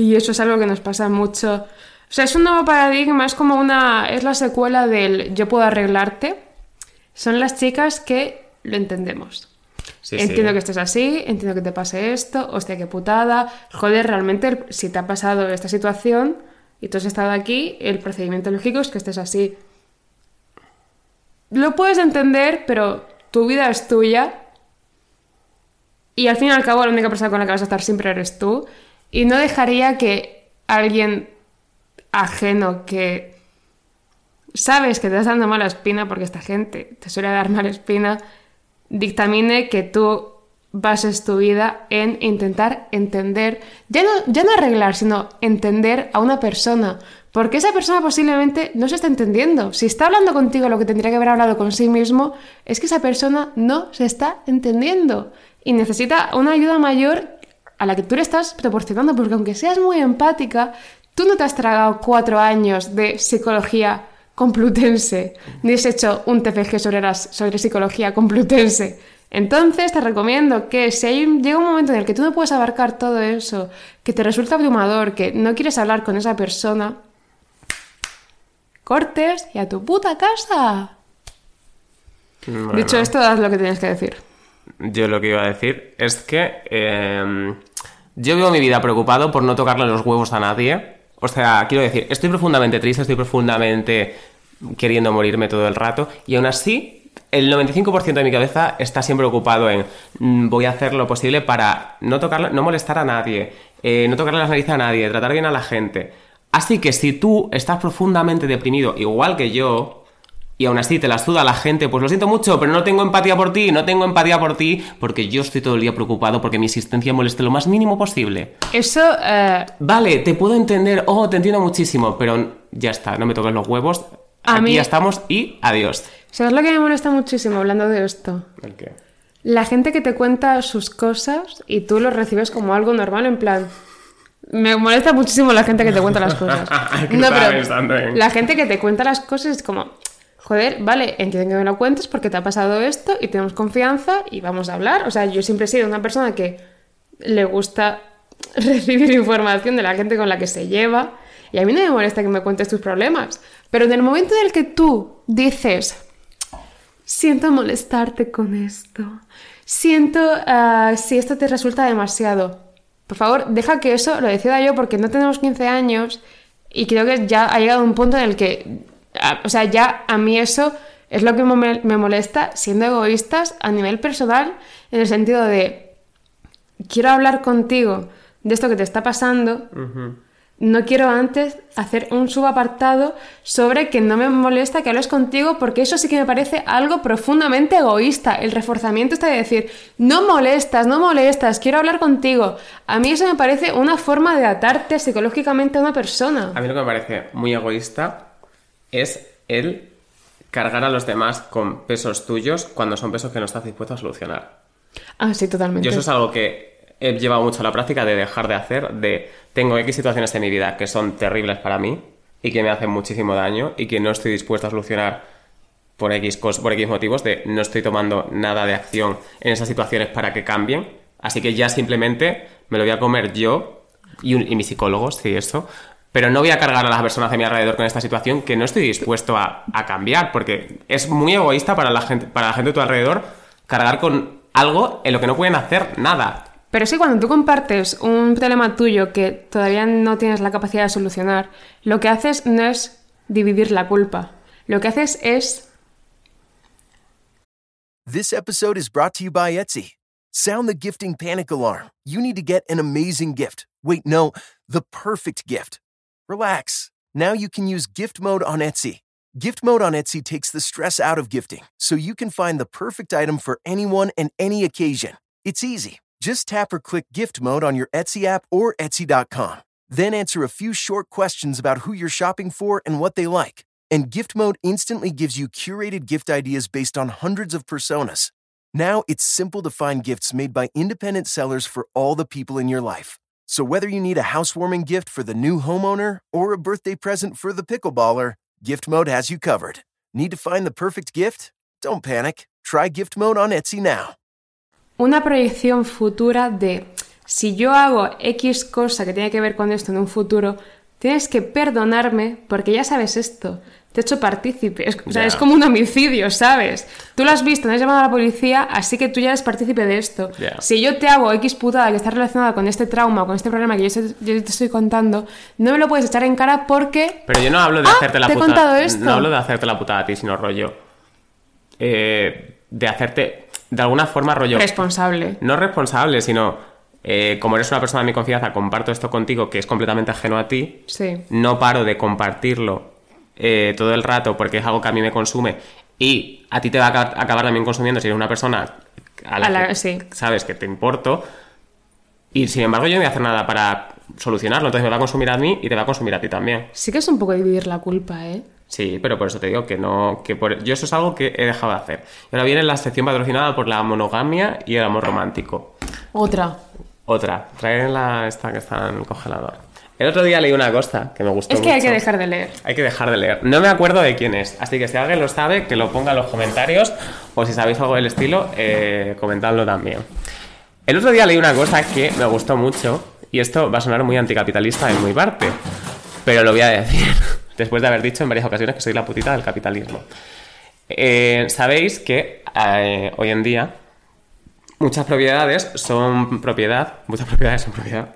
y eso es algo que nos pasa mucho. O sea, es un nuevo paradigma, es como una... es la secuela del yo puedo arreglarte. Son las chicas que lo entendemos. Sí, sí. entiendo que estés así, entiendo que te pase esto, hostia, qué putada. Joder, realmente, si te ha pasado esta situación y tú has estado aquí, el procedimiento lógico es que estés así. Lo puedes entender, pero tu vida es tuya. Y al fin y al cabo, la única persona con la que vas a estar siempre eres tú. Y no dejaría que alguien ajeno que sabes que te estás dando mala espina, porque esta gente te suele dar mala espina, dictamine que tú bases tu vida en intentar entender, ya no, ya no arreglar, sino entender a una persona, porque esa persona posiblemente no se está entendiendo. Si está hablando contigo lo que tendría que haber hablado con sí mismo, es que esa persona no se está entendiendo y necesita una ayuda mayor a la que tú le estás proporcionando, porque aunque seas muy empática, tú no te has tragado cuatro años de psicología complutense, ni has hecho un TFG sobre, las, sobre psicología complutense. Entonces te recomiendo que si hay llega un momento en el que tú no puedes abarcar todo eso, que te resulta abrumador, que no quieres hablar con esa persona, cortes y a tu puta casa. Bueno, Dicho esto, haz lo que tienes que decir. Yo lo que iba a decir es que eh, yo vivo mi vida preocupado por no tocarle los huevos a nadie. O sea, quiero decir, estoy profundamente triste, estoy profundamente queriendo morirme todo el rato y aún así el 95% de mi cabeza está siempre ocupado en mm, voy a hacer lo posible para no tocarle, no molestar a nadie, eh, no tocarle las narices a nadie, tratar bien a la gente. Así que si tú estás profundamente deprimido, igual que yo, y aún así te la suda la gente, pues lo siento mucho, pero no tengo empatía por ti, no tengo empatía por ti, porque yo estoy todo el día preocupado porque mi existencia moleste lo más mínimo posible. Eso, eh, Vale, te puedo entender, oh, te entiendo muchísimo, pero ya está, no me toques los huevos. A Aquí mí- ya estamos y adiós. ¿sabes lo que me molesta muchísimo hablando de esto? ¿El qué? La gente que te cuenta sus cosas y tú lo recibes como algo normal, en plan. Me molesta muchísimo la gente que te cuenta las cosas. Pensando en- la gente que te cuenta las cosas es como, joder, vale, entiendo que me lo cuentes porque te ha pasado esto y tenemos confianza y vamos a hablar. O sea, yo siempre he sido una persona que le gusta recibir información de la gente con la que se lleva y a mí no me molesta que me cuentes tus problemas. Pero en el momento en el que tú dices, Siento molestarte con esto. Siento ah, si esto te resulta demasiado. Por favor, deja que eso lo decida yo porque no tenemos 15 años y creo que ya ha llegado un punto en el que, o sea, ya a mí eso es lo que me molesta siendo egoístas a nivel personal en el sentido de quiero hablar contigo de esto que te está pasando. No quiero antes hacer un subapartado sobre que no me molesta que hables contigo porque eso sí que me parece algo profundamente egoísta. El reforzamiento está de decir, no molestas, no molestas, quiero hablar contigo. A mí eso me parece una forma de atarte psicológicamente a una persona. A mí lo que me parece muy egoísta es el cargar a los demás con pesos tuyos cuando son pesos que no estás dispuesto a solucionar. Ah, sí, totalmente. Yo eso es algo que he llevado mucho a la práctica de dejar de hacer, de tengo X situaciones en mi vida que son terribles para mí y que me hacen muchísimo daño y que no estoy dispuesto a solucionar por X, por X motivos, de no estoy tomando nada de acción en esas situaciones para que cambien. Así que ya simplemente me lo voy a comer yo y, un- y mi psicólogo, sí, eso, Pero no voy a cargar a las personas de mi alrededor con esta situación que no estoy dispuesto a, a cambiar, porque es muy egoísta para la, gente, para la gente de tu alrededor cargar con algo en lo que no pueden hacer nada. Pero sí, cuando tú compartes un problema tuyo que todavía no tienes la capacidad de solucionar, lo que haces no es dividir la culpa. Lo que haces es This episode is brought to you by Etsy. Sound the gifting panic alarm. You need to get an amazing gift. Wait, no, the perfect gift. Relax. Now you can use gift mode on Etsy. Gift mode on Etsy takes the stress out of gifting, so you can find the perfect item for anyone and any occasion. It's easy. Just tap or click gift mode on your Etsy app or Etsy.com. Then answer a few short questions about who you're shopping for and what they like. And gift mode instantly gives you curated gift ideas based on hundreds of personas. Now it's simple to find gifts made by independent sellers for all the people in your life. So whether you need a housewarming gift for the new homeowner or a birthday present for the pickleballer, Gift Mode has you covered. Need to find the perfect gift? Don't panic. Try Gift Mode on Etsy now. una proyección futura de si yo hago X cosa que tiene que ver con esto en un futuro, tienes que perdonarme porque ya sabes esto. Te he hecho partícipe. Es, o sea, es como un homicidio, ¿sabes? Tú lo has visto, no has llamado a la policía, así que tú ya eres partícipe de esto. Si yo te hago X putada que está relacionada con este trauma, con este problema que yo, te estoy contando, no me lo puedes echar en cara porque Pero yo no hablo de Ah, hacerte la te he putada. contado esto. No hablo de hacerte la putada a ti, sino rollo. eh, de hacerte. De alguna forma, rollo. responsable. no responsable, sino. eh, como eres una persona de mi confianza, comparto esto contigo que es completamente ajeno a ti. Sí. No paro de compartirlo eh, todo el rato porque es algo que a mí me consume. Y a ti te va a acabar, también consumiendo si eres una persona a la, A la- que sí. sabes que te importo. Y sin embargo, yo no voy a hacer nada para solucionarlo. Entonces me va a consumir a mí y te va a consumir a ti también. Sí que es un poco dividir la culpa, ¿eh? Sí, pero por eso te digo que no. que por... Yo eso es algo que he dejado de hacer. Y ahora viene la sección patrocinada por la monogamia y el amor romántico. Otra. Otra, traen la esta que está en el congelador. El otro día leí una cosa que me gustó Es que hay mucho. que dejar de leer. Hay que dejar de leer. No me acuerdo de quién es, así que si alguien lo sabe, que lo ponga en los comentarios. O si sabéis algo del estilo, eh, comentadlo también. El otro día leí una cosa que me gustó mucho, y esto va a sonar muy anticapitalista en mi parte, pero lo voy a decir, después de haber dicho en varias ocasiones que soy la putita del capitalismo. Eh, Sabéis que eh, hoy en día muchas propiedades son propiedad, muchas propiedades son propiedad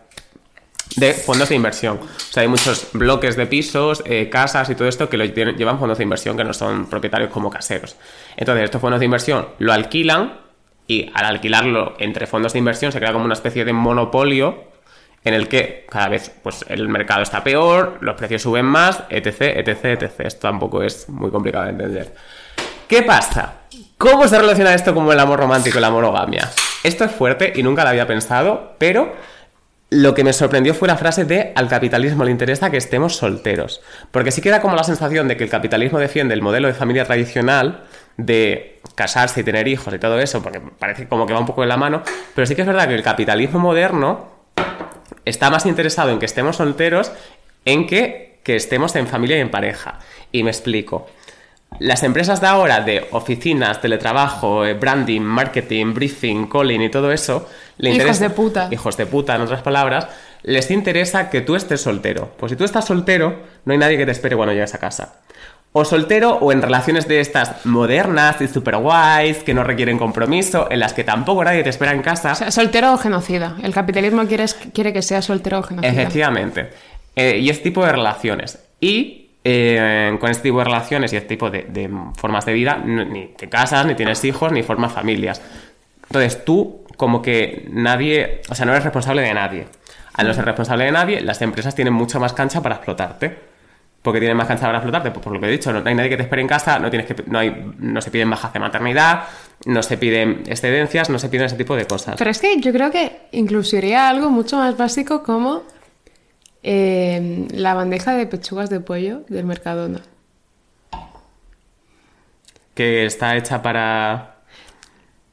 de fondos de inversión. O sea, hay muchos bloques de pisos, eh, casas y todo esto que lo llevan fondos de inversión que no son propietarios como caseros. Entonces, estos fondos de inversión lo alquilan y al alquilarlo entre fondos de inversión se crea como una especie de monopolio en el que cada vez pues, el mercado está peor, los precios suben más, etc, etc, etc. Esto tampoco es muy complicado de entender. ¿Qué pasa? ¿Cómo se relaciona esto con el amor romántico y la monogamia? Esto es fuerte y nunca lo había pensado, pero lo que me sorprendió fue la frase de al capitalismo le interesa que estemos solteros. Porque sí queda como la sensación de que el capitalismo defiende el modelo de familia tradicional de casarse y tener hijos y todo eso, porque parece como que va un poco de la mano, pero sí que es verdad que el capitalismo moderno está más interesado en que estemos solteros en que, que estemos en familia y en pareja. Y me explico. Las empresas de ahora de oficinas, teletrabajo, eh, branding, marketing, briefing, calling y todo eso, le Hijos interesa- de puta. Hijos de puta, en otras palabras, les interesa que tú estés soltero. Pues si tú estás soltero, no hay nadie que te espere cuando llegues a casa. O soltero o en relaciones de estas modernas y super guays, que no requieren compromiso, en las que tampoco nadie te espera en casa. O sea, soltero o genocida. El capitalismo quiere, quiere que sea soltero o genocida. Efectivamente. Eh, y este tipo de relaciones. Y eh, con este tipo de relaciones y este tipo de, de formas de vida, ni te casas, ni tienes hijos, ni formas familias. Entonces tú, como que nadie, o sea, no eres responsable de nadie. Al no ser responsable de nadie, las empresas tienen mucha más cancha para explotarte. porque tienen más cancha para explotarte? Pues por lo que he dicho, no hay nadie que te espere en casa, no, tienes que, no, hay, no se piden bajas de maternidad, no se piden excedencias, no se piden ese tipo de cosas. Pero es que yo creo que incluso iría algo mucho más básico como eh, la bandeja de pechugas de pollo del Mercadona. Que está hecha para...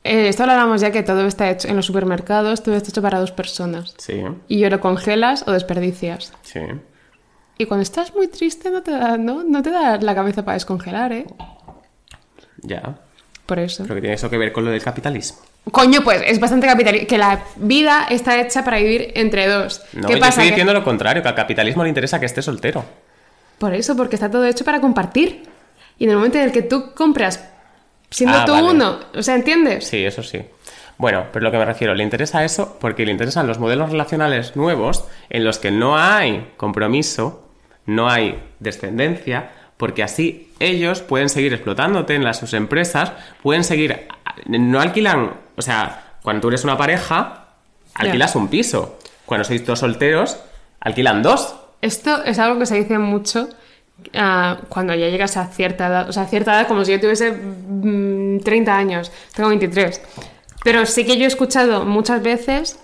Eh, esto lo hablamos ya que todo está hecho en los supermercados, todo está hecho para dos personas. Sí, Y o lo congelas o desperdicias. sí. Y cuando estás muy triste no te da, ¿no? No te da la cabeza para descongelar, ¿eh? Ya. Por eso. Pero que tiene eso que ver con lo del capitalismo. Coño, pues es bastante capitalista. Que la vida está hecha para vivir entre dos. No, ¿Qué yo pasa? estoy Que- diciendo lo contrario, que al capitalismo le interesa que esté soltero. Por eso, porque está todo hecho para compartir. Y en el momento en el que tú compras siendo Ah, tú vale. uno, o sea, ¿entiendes? Sí, eso sí. Bueno, pero lo que me refiero, le interesa eso porque le interesan los modelos relacionales nuevos en los que no hay compromiso, no hay descendencia, porque así ellos pueden seguir explotándote en las sus empresas, pueden seguir, no alquilan, o sea, cuando tú eres una pareja, alquilas un piso. Cuando sois dos solteros, alquilan dos. Esto es algo que se dice mucho ah, cuando ya llegas a cierta edad. O sea, cierta edad como si yo tuviese mm, 30 años. Tengo 23. Pero sí que yo he escuchado muchas veces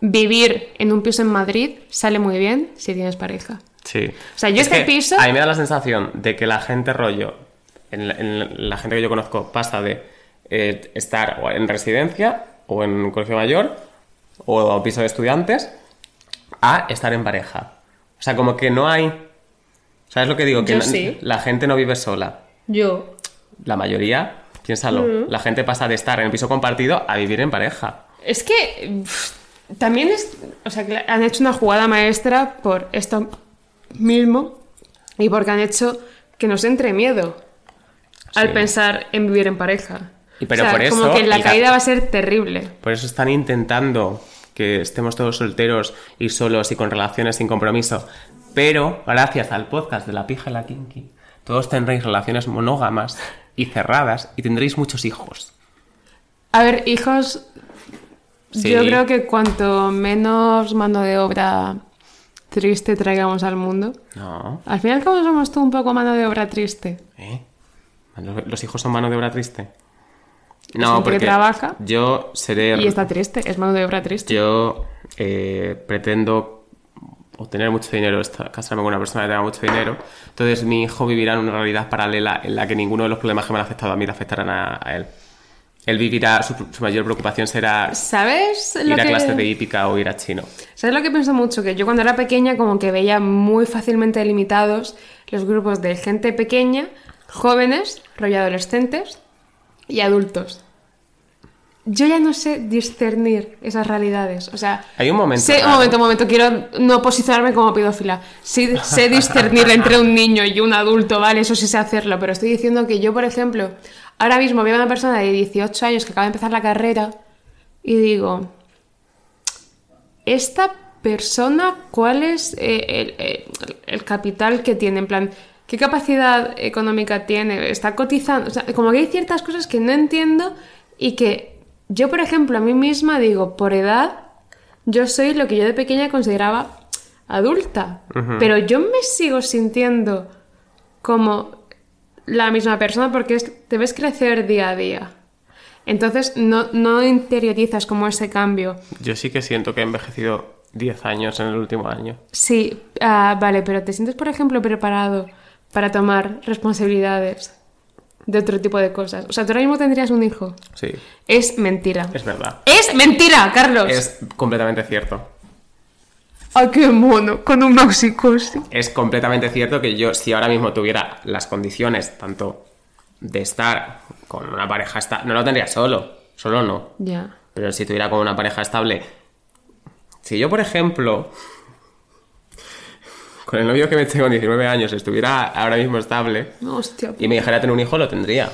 vivir en un piso en Madrid sale muy bien si tienes pareja. Sí. O sea, yo Es este que piso- A mí me da la sensación de que la gente rollo, en la, en la gente que yo conozco, pasa de eh, estar o en residencia o en un colegio mayor o a piso de estudiantes a estar en pareja. O sea, como que no hay. ¿Sabes lo que digo? Que Yo no- sí. la gente no vive sola. Yo. La mayoría, piénsalo, la gente pasa de estar en el piso compartido a vivir en pareja. Es que pff, también es. O sea, que han hecho una jugada maestra por esto mismo y porque han hecho que nos entre miedo al Sí. pensar en vivir en pareja. Y pero O sea, por eso Como que la caída va a ser terrible. Por eso están intentando que estemos todos solteros y solos y con relaciones sin compromiso. Pero gracias al podcast de la pija y la kinky, todos tendréis relaciones monógamas y cerradas y tendréis muchos hijos. A ver, hijos. Sí. Yo creo que cuanto menos mano de obra triste traigamos al mundo. No, Al final, como somos tú un poco mano de obra triste. ¿eh? ¿Los hijos son mano de obra triste? No, que porque trabaja yo seré... Y está triste, es mano de obra triste. Yo eh, pretendo obtener mucho dinero, casarme con una persona que tenga mucho dinero. Entonces mi hijo vivirá en una realidad paralela en la que ninguno de los problemas que me han afectado a mí le afectarán a, a él. Él vivirá, su, su mayor preocupación será ¿Sabes ir a que... clases de hípica o ir a chino. ¿Sabes lo que pienso mucho? Que yo cuando era pequeña como que veía muy fácilmente delimitados los grupos de gente pequeña, jóvenes, rollo adolescentes y adultos. Yo ya no sé discernir esas realidades. O sea, Hay un momento Sé, un momento, un momento, quiero no posicionarme como pedófila. Sí, sé discernir entre un niño y un adulto, ¿vale? Eso sí sé hacerlo, pero estoy diciendo que yo, por ejemplo, ahora mismo veo a una persona de 18 años que acaba de empezar la carrera y digo, esta persona, ¿cuál es eh, el, el- el capital que tiene? En plan, ¿qué capacidad económica tiene? ¿Está cotizando? O sea, como que hay ciertas cosas que no entiendo y que yo, por ejemplo, a mí misma digo, por edad, yo soy lo que yo de pequeña consideraba adulta, pero yo me sigo sintiendo como la misma persona porque es- te ves crecer día a día. Entonces no, no interiorizas como ese cambio. Yo sí que siento que he envejecido 10 años en el último año. Sí, ah, vale, pero ¿te sientes, por ejemplo, preparado para tomar responsabilidades de otro tipo de cosas? O sea, tú ahora mismo tendrías un hijo. Sí, Es mentira. es verdad. ¡Es mentira, Carlos! Es completamente cierto. ¡Ay, qué mono! Con un maxicosi. Es completamente cierto que yo, si ahora mismo tuviera las condiciones, tanto de estar con una pareja estable, no lo tendría solo, solo no. Ya. Pero si tuviera con una pareja estable, si yo, por ejemplo, con el novio que me tengo con 19 años, estuviera ahora mismo estable Hostia. y me dijera tener un hijo, lo tendría.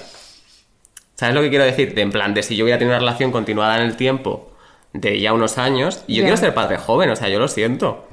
¿Sabes lo que quiero decir? De en plan, de si yo hubiera tenido una relación continuada en el tiempo de ya unos años, y yo quiero ser padre joven, o sea, yo lo siento.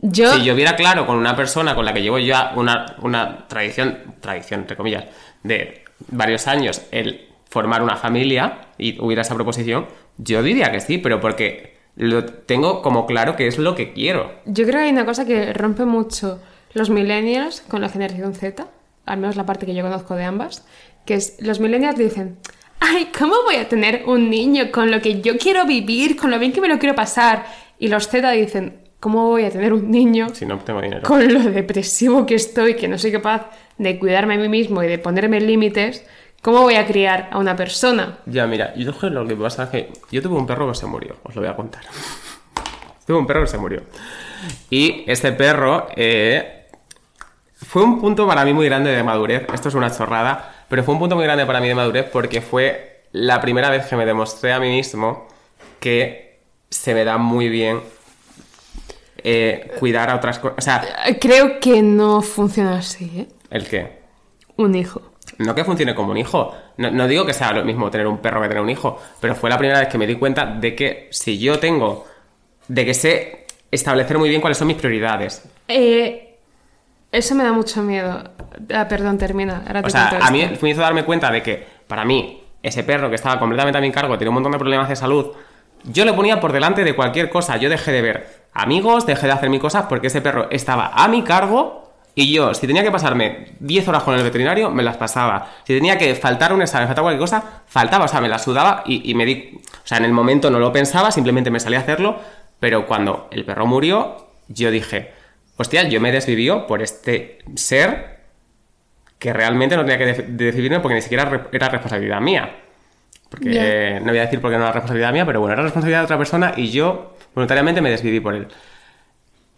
Yo... Si yo viera claro con una persona con la que llevo ya una, una tradición, tradición, entre comillas, de varios años, el formar una familia y hubiera esa proposición, yo diría que sí, pero porque lo tengo como claro que es lo que quiero. Yo creo que hay una cosa que rompe mucho los millennials con la generación Z, al menos la parte que yo conozco de ambas, que es los millennials dicen, ay, ¿cómo voy a tener un niño con lo que yo quiero vivir, con lo bien que me lo quiero pasar? Y los Z dicen, ¿cómo voy a tener un niño Si no dinero. con lo depresivo que estoy, que no soy capaz de cuidarme a mí mismo y de ponerme límites? ¿Cómo voy a criar a una persona? Ya, mira, yo lo que pasa es que yo tuve un perro que se murió, os lo voy a contar. tuve un perro que se murió. Y este perro eh, fue un punto para mí muy grande de madurez. Esto es una chorrada, pero fue un punto muy grande para mí de madurez porque fue la primera vez que me demostré a mí mismo que se me da muy bien eh, cuidar a otras cosas. O sea, Creo que no funciona así, ¿eh? ¿el qué? Un hijo. No que funcione como un hijo. No, no digo que sea lo mismo tener un perro que tener un hijo, pero fue la primera vez que me di cuenta de que si yo tengo. de que sé establecer muy bien cuáles son mis prioridades. Eh, eso me da mucho miedo. Ah, perdón, termina. Ahora te O sea, a mí me hizo darme cuenta de que, para mí, ese perro que estaba completamente a mi cargo, tenía un montón de problemas de salud, yo le ponía por delante de cualquier cosa. Yo dejé de ver amigos, dejé de hacer mis cosas porque ese perro estaba a mi cargo y yo, si tenía que pasarme 10 horas con el veterinario, me las pasaba. Si tenía que faltar un examen, faltar cualquier cosa, faltaba, o sea, me la sudaba y, y me di... O sea, en el momento no lo pensaba, simplemente me salía a hacerlo, pero cuando el perro murió, yo dije, hostia, yo me desvivió por este ser que realmente no tenía que def- decidirme porque ni siquiera era responsabilidad mía. Porque Ya. eh, no voy a decir porque no era responsabilidad mía, pero bueno, era responsabilidad de otra persona y yo voluntariamente me desviví por él.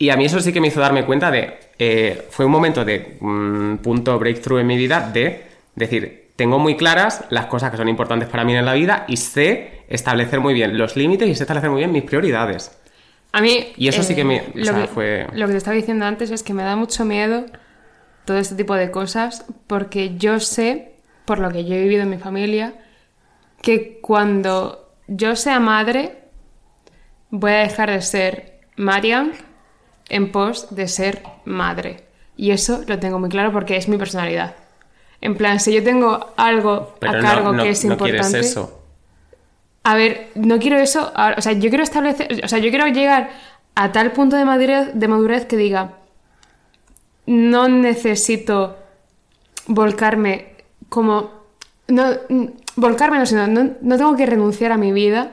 Y a mí eso sí que me hizo darme cuenta de... eh, fue un momento de mm, punto breakthrough en mi vida de decir, tengo muy claras las cosas que son importantes para mí en la vida y sé establecer muy bien los límites y sé establecer muy bien mis prioridades. A mí. Y eso sí que me- o Lo, sea, que, fue- lo que te estaba diciendo antes es que me da mucho miedo todo este tipo de cosas porque yo sé, por lo que yo he vivido en mi familia, que cuando yo sea madre, voy a dejar de ser Marian en pos de ser madre. Y eso lo tengo muy claro porque es mi personalidad. En plan, si yo tengo algo Pero a cargo no, que es no importante. quieres eso. A ver, no quiero eso. O sea, yo quiero establecer. O sea, yo quiero llegar a tal punto de madurez, de madurez que diga. No necesito volcarme como. No, volcarme, no, sino. No, no tengo que renunciar a mi vida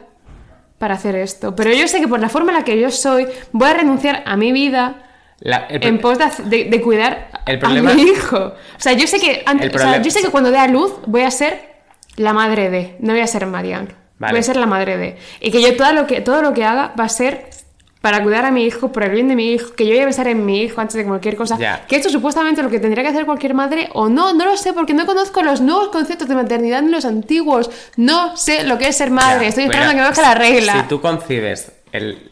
para hacer esto. Pero yo sé que por la forma en la que yo soy, voy a renunciar a mi vida La- en pos de, cuidar El problema- a mi hijo. O sea, yo sé que antes, o sea, yo sé que cuando dé a luz voy a ser la madre de, no voy a ser Marianne. Vale. Voy a ser la madre de. Y que yo todo lo que, todo lo que haga va a ser para cuidar a mi hijo, por el bien de mi hijo, que yo voy a pensar en mi hijo antes de cualquier cosa. Que esto supuestamente lo que tendría que hacer cualquier madre, o no, no lo sé, porque no conozco los nuevos conceptos de maternidad ni los antiguos. No sé lo que es ser madre. Estoy pero esperando a que me baje la regla. Si tú concibes el.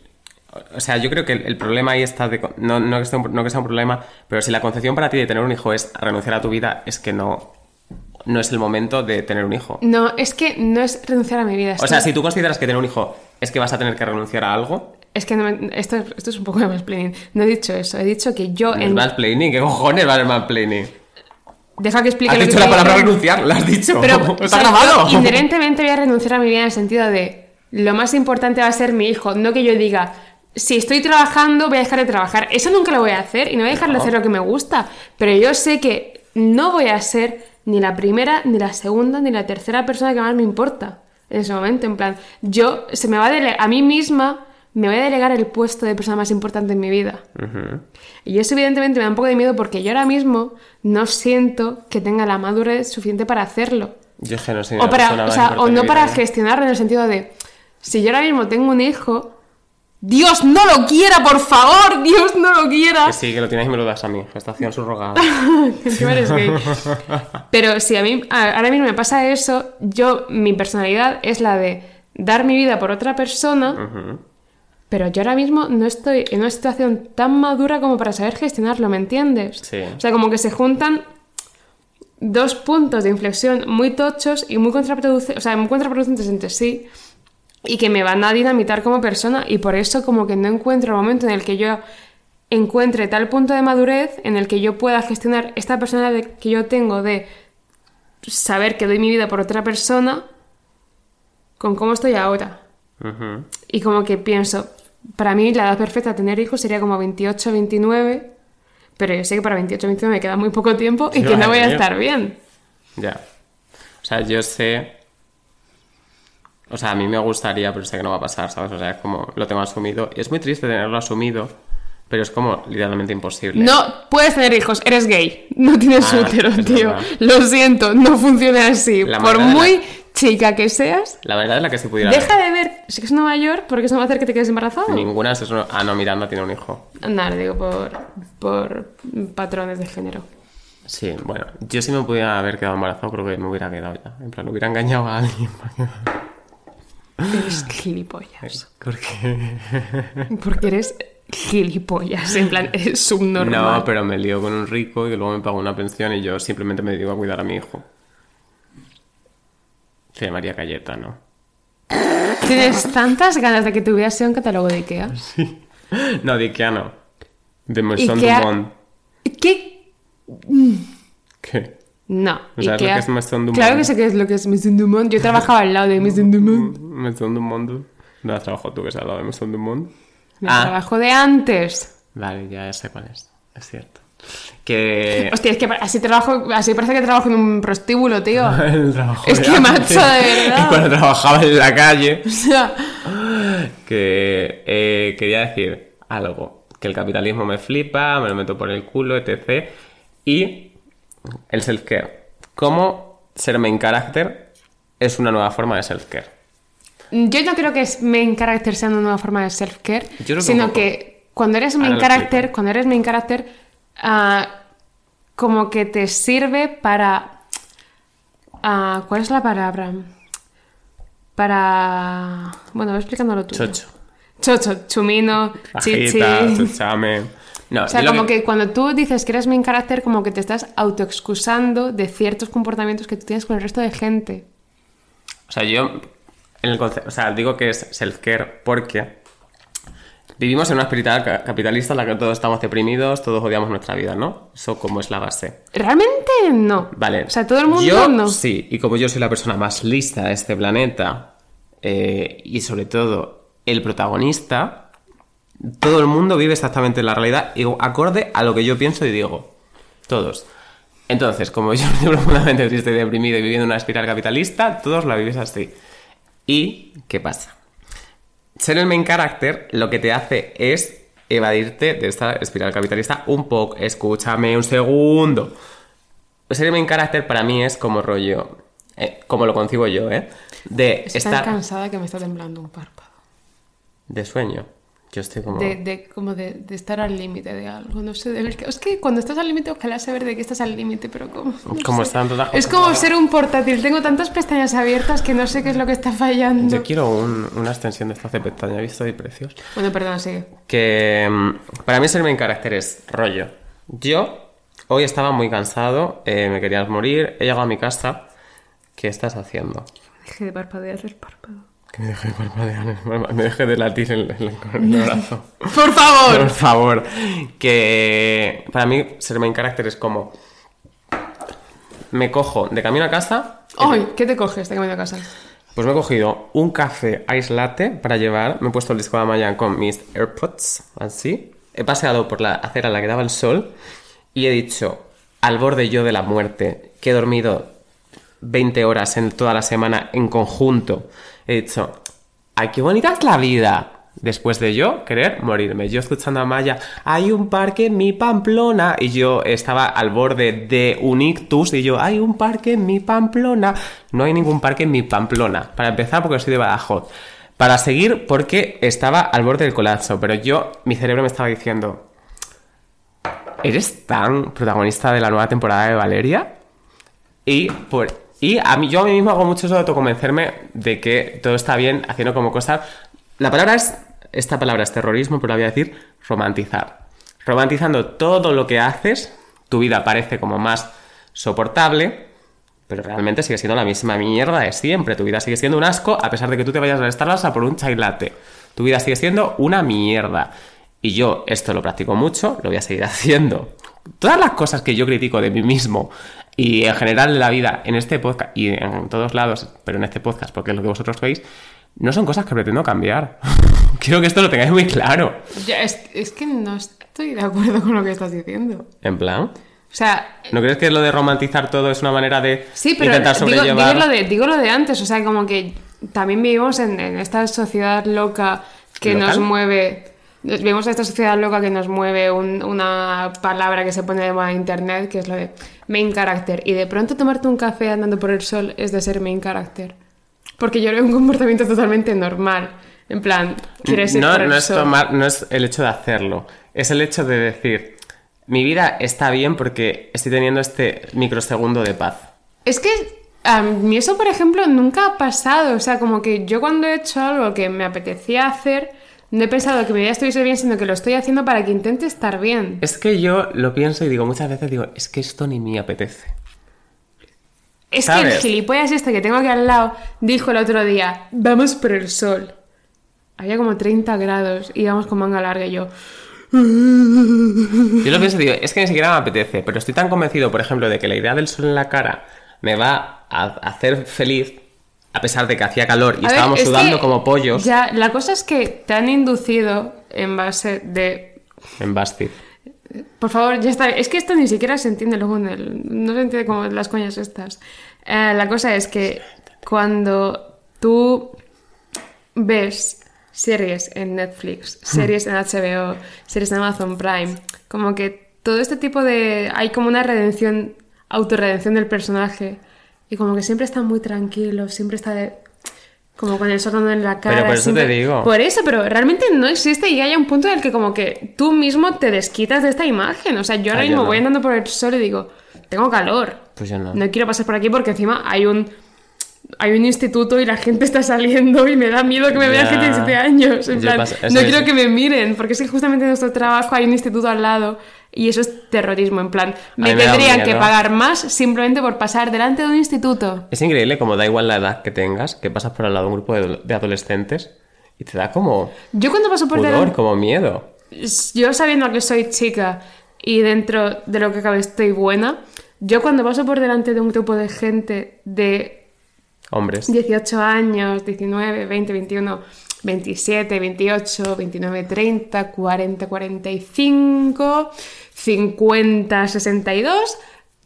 O sea, yo creo que el, el problema ahí está de. No, no, que sea un, no que sea un problema, pero si la concepción para ti de tener un hijo es renunciar a tu vida, es que no. No es el momento de tener un hijo. No, es que no es renunciar a mi vida. O sea, si tú consideras que tener un hijo es que vas a tener que renunciar a algo, Es que no me- esto, esto es un poco de mansplaining. No he dicho eso. He dicho que yo... no es En... mansplaining. ¿Qué cojones va a ser mansplaining? Deja que explique Has lo que dicho la estoy palabra renunciar, lo has dicho. Pero está o sea, grabado. yo inherentemente voy a renunciar a mi vida en el sentido de lo más importante va a ser mi hijo, no que yo diga si estoy trabajando voy a dejar de trabajar. Eso nunca lo voy a hacer y no voy a dejar de No. hacer lo que me gusta. Pero yo sé que no voy a ser ni la primera, ni la segunda, ni la tercera persona que más me importa en ese momento. En plan, yo se me va a dele- a mí misma me voy a delegar el puesto de persona más importante en mi vida. Y eso evidentemente me da un poco de miedo porque yo ahora mismo no siento que tenga la madurez suficiente para hacerlo. Yo es que no soy O, para, o, sea, o no para gestionarlo en el sentido de, si yo ahora mismo tengo un hijo, Dios no lo quiera, por favor, Dios no lo quiera. Que sí, que lo tienes y me lo das a mí. Gestación subrogada. Pero si a mí a- ahora mismo me pasa eso, yo, mi personalidad es la de dar mi vida por otra persona, pero yo ahora mismo no estoy en una situación tan madura como para saber gestionarlo, ¿me entiendes? Sí. O sea, como que se juntan dos puntos de inflexión muy tochos y muy contraproducentes, o sea, muy contraproducentes entre sí y que me van a dinamitar como persona y por eso como que no encuentro el momento en el que yo encuentre tal punto de madurez en el que yo pueda gestionar esta persona que yo tengo de saber que doy mi vida por otra persona con cómo estoy ahora. Y como que pienso, para mí la edad perfecta a tener hijos sería como 28, 29, pero yo sé que para 28, 29 me queda muy poco tiempo y que no voy a estar bien. Ya. O sea, yo sé. O sea, a mí me gustaría, pero sé que no va a pasar, ¿sabes? O sea, es como lo tengo asumido. Y es muy triste tenerlo asumido, pero es como literalmente imposible. No puedes tener hijos, eres gay. No tienes Ah, útero, tío. verdad. Lo siento, no funciona así. La Por de muy la- chica que seas, La verdad es la que si pudiera. deja de ver si es Nueva York porque eso no va a hacer que te quedes embarazado. Ninguna es eso. Ah, no, Miranda tiene un hijo. No, lo digo por, por patrones de género. Sí, bueno, yo si me pudiera haber quedado embarazado, creo que me hubiera quedado ya. En plan, hubiera engañado a alguien. Eres gilipollas. Porque... Porque eres gilipollas. En plan, eres subnormal. No, pero me lío con un rico y luego me pago una pensión y yo simplemente me dedico a cuidar a mi hijo. Se llamaría Cayetano. Tienes tantas ganas de que tuvieras un catálogo de Ikea. No, de Ikea no. De Maison Ikea- Dumont. ¿Qué? ¿Qué? No. ¿No sabes lo que es Maison Dumont? Claro que sé qué es lo que es Maison Dumont. Yo trabajaba al lado de Maison Dumont. Maison Dumont. ¿No has trabajado tú que es al lado de Maison Dumont? Mi Ah. trabajo de antes. Vale, ya sé cuál es. Es cierto. Que... Hostia, es que así trabajo, así parece que trabajo en un prostíbulo, tío. El trabajo Es que, macho, de verdad. Y cuando trabajaba en la calle, O sea, que eh, quería decir algo. Que el capitalismo me flipa, me lo meto por el culo, etc. Y el self-care. ¿Cómo ser main character es una nueva forma de self-care? yo no creo que main character sea una nueva forma de self-care, sino que cuando eres main character, cuando eres main character, ah, como que te sirve para... ah, ¿Cuál es la palabra? Para... Bueno, voy explicándolo tú. Chocho. Chocho, chumino, chichi. Chuchame. No, O sea, como que... cuando tú dices que eres main character, como que te estás autoexcusando de ciertos comportamientos que tú tienes con el resto de gente. O sea, yo en el conce- o sea, digo que es self-care porque vivimos en una espiritualidad ca- capitalista en la que todos estamos deprimidos, todos odiamos nuestra vida, ¿no? Eso como es la base. Realmente no. Vale. O sea, todo el mundo yo, no. Sí, y como yo soy la persona más lista de este planeta eh, y sobre todo el protagonista, todo el mundo vive exactamente la realidad y acorde a lo que yo pienso y digo. Todos. Entonces, como yo estoy profundamente triste y deprimido y viviendo una espiral capitalista, todos la vivís así. ¿Y qué pasa? Ser el main character lo que te hace es evadirte de esta espiral capitalista un poco. Escúchame un segundo. Ser el main character para mí es como rollo, eh, como lo concibo yo, ¿eh? De Estoy estar cansada que me está temblando un párpado. de sueño. Yo estoy como... De, de- como de, de estar al límite de algo. No sé, de Es que cuando estás al límite, ojalá saber de qué estás al límite, pero como. no Como están todas Es como ser un portátil. Tengo tantas pestañas abiertas que no sé qué es lo que está fallando. Yo quiero un- una extensión de estas de pestaña, he visto ahí precios. Bueno, perdón, sigue. Que mm, para mí ser main character es rollo. Yo hoy estaba muy cansado, eh, me querías morir, he llegado a mi casa. ¿Qué estás haciendo? Deje de parpadear el párpado. Que me deje de parpadear, me deje de latir el, el- el brazo. ¡Por favor! Por favor. Que para mí ser main character es como... Me cojo de camino a casa ¡Ay! ¿Qué te coges de camino a casa? Pues me he cogido un café ice latte para llevar, me he puesto el disco de Amaya con mis AirPods, así. He paseado por la acera en la que daba el sol y he dicho, al borde yo de la muerte, que he dormido 20 horas en toda la semana en conjunto, he dicho, ¡ay, qué bonita es la vida! Después de yo querer morirme, yo escuchando a Maya, hay un parque en mi Pamplona, y yo estaba al borde de un ictus, y yo, hay un parque en mi Pamplona. No hay ningún parque en mi Pamplona. Para empezar, porque soy de Badajoz. Para seguir, porque estaba al borde del colapso, pero yo, mi cerebro me estaba diciendo, ¿eres tan protagonista de la nueva temporada de Valeria? Y, por, y a mí, yo a mí mismo hago mucho eso de autoconvencerme de que todo está bien haciendo como cosas. La palabra es, esta palabra es terrorismo, pero la voy a decir romantizar. Romantizando todo lo que haces, tu vida parece como más soportable, pero realmente sigue siendo la misma mierda de siempre. Tu vida sigue siendo un asco, a pesar de que tú te vayas a Starbucks a por un chai. Tu vida sigue siendo una mierda. Y yo esto lo practico mucho, lo voy a seguir haciendo. Todas las cosas que yo critico de mí mismo y en general la vida en este podcast y en todos lados, pero en este podcast porque es lo que vosotros veis, no son cosas que pretendo cambiar. Quiero que esto lo tengáis muy claro. Es, es que no estoy de acuerdo con lo que estás diciendo. En plan, O sea, ¿no crees que lo de romantizar todo es una manera de Sí, pero intentar digo, sobrellevar? digo lo de, digo lo de antes, o sea, como que también vivimos en, en esta sociedad loca que ¿Local? nos mueve. Vivimos en esta sociedad loca que nos mueve un- una palabra que se pone de moda en internet, que es lo de main character. Y de pronto tomarte un café andando por el sol es de ser main character. Porque yo veo un comportamiento totalmente normal. En plan, quieres ir no, por el no es sol. tomar, no es el hecho de hacerlo, es el hecho de decir, mi vida está bien porque estoy teniendo este microsegundo de paz. Es que a mí eso, por ejemplo, nunca ha pasado. O sea, como que yo cuando he hecho algo que me apetecía hacer, no he pensado que mi vida estuviese bien, sino que lo estoy haciendo para que intente estar bien. Es que yo lo pienso y digo muchas veces, digo, es que esto ni me apetece. Es que el gilipollas este que tengo aquí al lado dijo el otro día, vamos por el sol. Había como 30 grados, íbamos con manga larga y yo... Yo lo pienso y digo, es que ni siquiera me apetece, pero estoy tan convencido, por ejemplo, de que la idea del sol en la cara me va a hacer feliz, a pesar de que hacía calor y A ver, estábamos es sudando como pollos Ya, la cosa es que te han inducido en base de... en Basti. Por favor, ya está. Es que esto ni siquiera se entiende luego en el... No se entiende como las coñas estas. Eh, la cosa es que cuando tú ves series en Netflix, series en HBO, series en Amazon Prime, como que todo este tipo de... Hay como una redención, autorredención del personaje y como que siempre está muy tranquilo, siempre está de- como con el sol dando en la cara. Pero por eso te digo. Por eso, pero realmente no existe y hay un punto en el que como que tú mismo te desquitas de esta imagen. O sea, yo ahora Ah, mismo no. voy andando por el sol y digo, tengo calor. Pues yo no. No quiero pasar por aquí porque encima hay un hay un instituto y la gente está saliendo y me da miedo que me vea Ya. gente de 17 años. En plan, pasa- no es- quiero que me miren, porque es que justamente en nuestro trabajo hay un instituto al lado y eso es terrorismo. En plan, me, tendrían que pagar más simplemente por pasar delante de un instituto. Es increíble como da igual la edad que tengas, que pasas por al lado de un grupo de, de adolescentes y te da como Yo cuando paso por pudor, delante. como miedo. yo sabiendo que soy chica y dentro de lo que cabe estoy buena, yo cuando paso por delante de un grupo de gente de Hombres. 18 años, 19, 20, 21, 27, 28, 29, 30, 40, 45, 50, 62,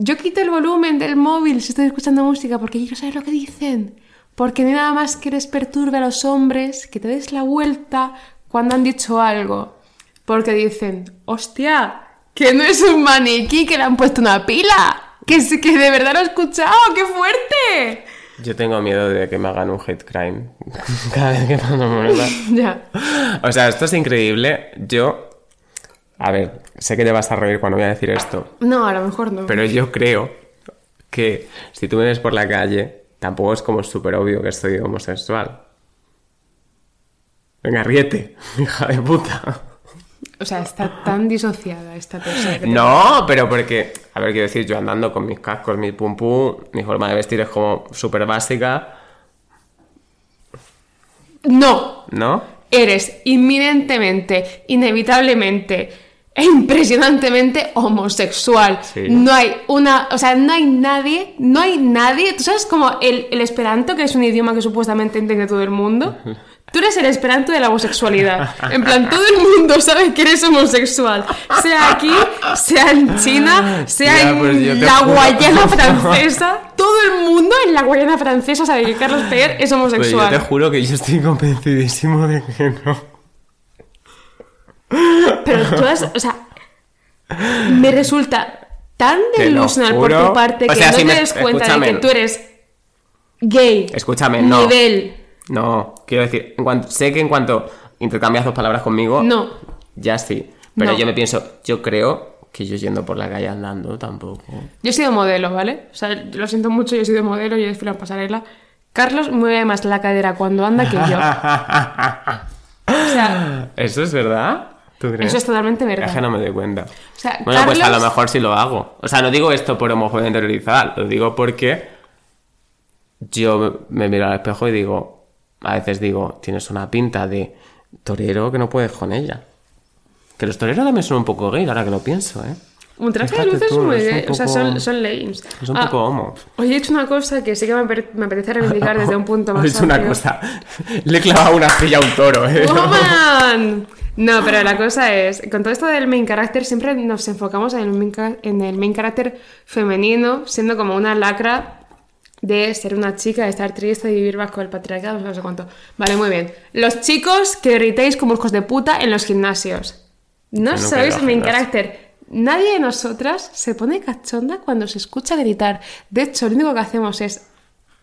yo quito el volumen del móvil si estoy escuchando música porque quiero saber lo que dicen. Porque hay nada más que les perturbe a los hombres que te des la vuelta cuando han dicho algo. Porque dicen, hostia, que no es un maniquí que le han puesto una pila. Que, que de verdad lo he escuchado, qué fuerte. Yo tengo miedo de que me hagan un hate crime cada vez que mando moneda. Ya. O sea, esto es increíble. Yo, a ver, sé que te vas a reír cuando voy a decir esto, No, a lo mejor no. pero yo creo que si tú me ves por la calle, tampoco es como súper obvio que soy homosexual. Venga, ríete, hija de puta. O sea, está tan disociada esta persona. No, pero porque, a ver, quiero decir, yo andando con mis cascos, mi pum pum, mi forma de vestir es como súper básica, No, ¿no? eres inminentemente, inevitablemente e impresionantemente homosexual. Sí. No hay una, o sea, no hay nadie, no hay nadie, tú sabes como el, el esperanto, que es un idioma que supuestamente entiende todo el mundo. Tú eres el esperanto de la homosexualidad. En plan, todo el mundo sabe que eres homosexual. Sea aquí, sea en China, sea en pues la juro. Guayana francesa. Todo el mundo en la Guayana francesa sabe que Carlos Peer es Pues yo homosexual. te juro que yo estoy convencidísimo de que no. Pero tú has, o sea, me resulta tan delusional por tu parte O que sea, no si te me- des cuenta de que tú eres gay. Escúchame, no. Nivel. No, quiero decir, en cuanto, sé que en cuanto intercambias dos palabras conmigo, No. ya sí. Pero No. yo me pienso, yo creo que yo yendo por la calle andando tampoco. Yo he sido modelo, ¿vale? O sea, lo siento mucho, yo he sido modelo, yo he desfilado en pasarela. Carlos mueve más la cadera cuando anda que yo. O sea, ¿Eso es verdad? ¿Tú crees? eso es totalmente verdad. Es que no me doy cuenta. O sea, bueno, pues a Carlos- lo mejor sí lo hago. O sea, no digo esto por homofobia interiorizada, lo digo porque yo me miro al espejo y digo, a veces digo, tienes una pinta de torero que no puedes con ella. Que los toreros también son un poco gay, ahora que lo pienso, ¿eh? Un traje de luces muy gay. O sea, son, son lames. Es un Ah, poco homo. Hoy he hecho una cosa que sí que me, ape- me apetece reivindicar desde un punto más He hecho una cosa. Le he clavado una pilla a un toro, ¿eh? ¡Woman! No, pero la cosa es, con todo esto del main character siempre nos enfocamos en el main, en el main character femenino, siendo como una lacra de ser una chica, de estar triste, de vivir bajo el patriarcado, no sé cuánto. Vale, muy bien. Los chicos que gritéis como hijos de puta en los gimnasios. No sois gimnasio. character. Nadie de nosotras se pone cachonda cuando se escucha gritar. De hecho, lo único que hacemos es,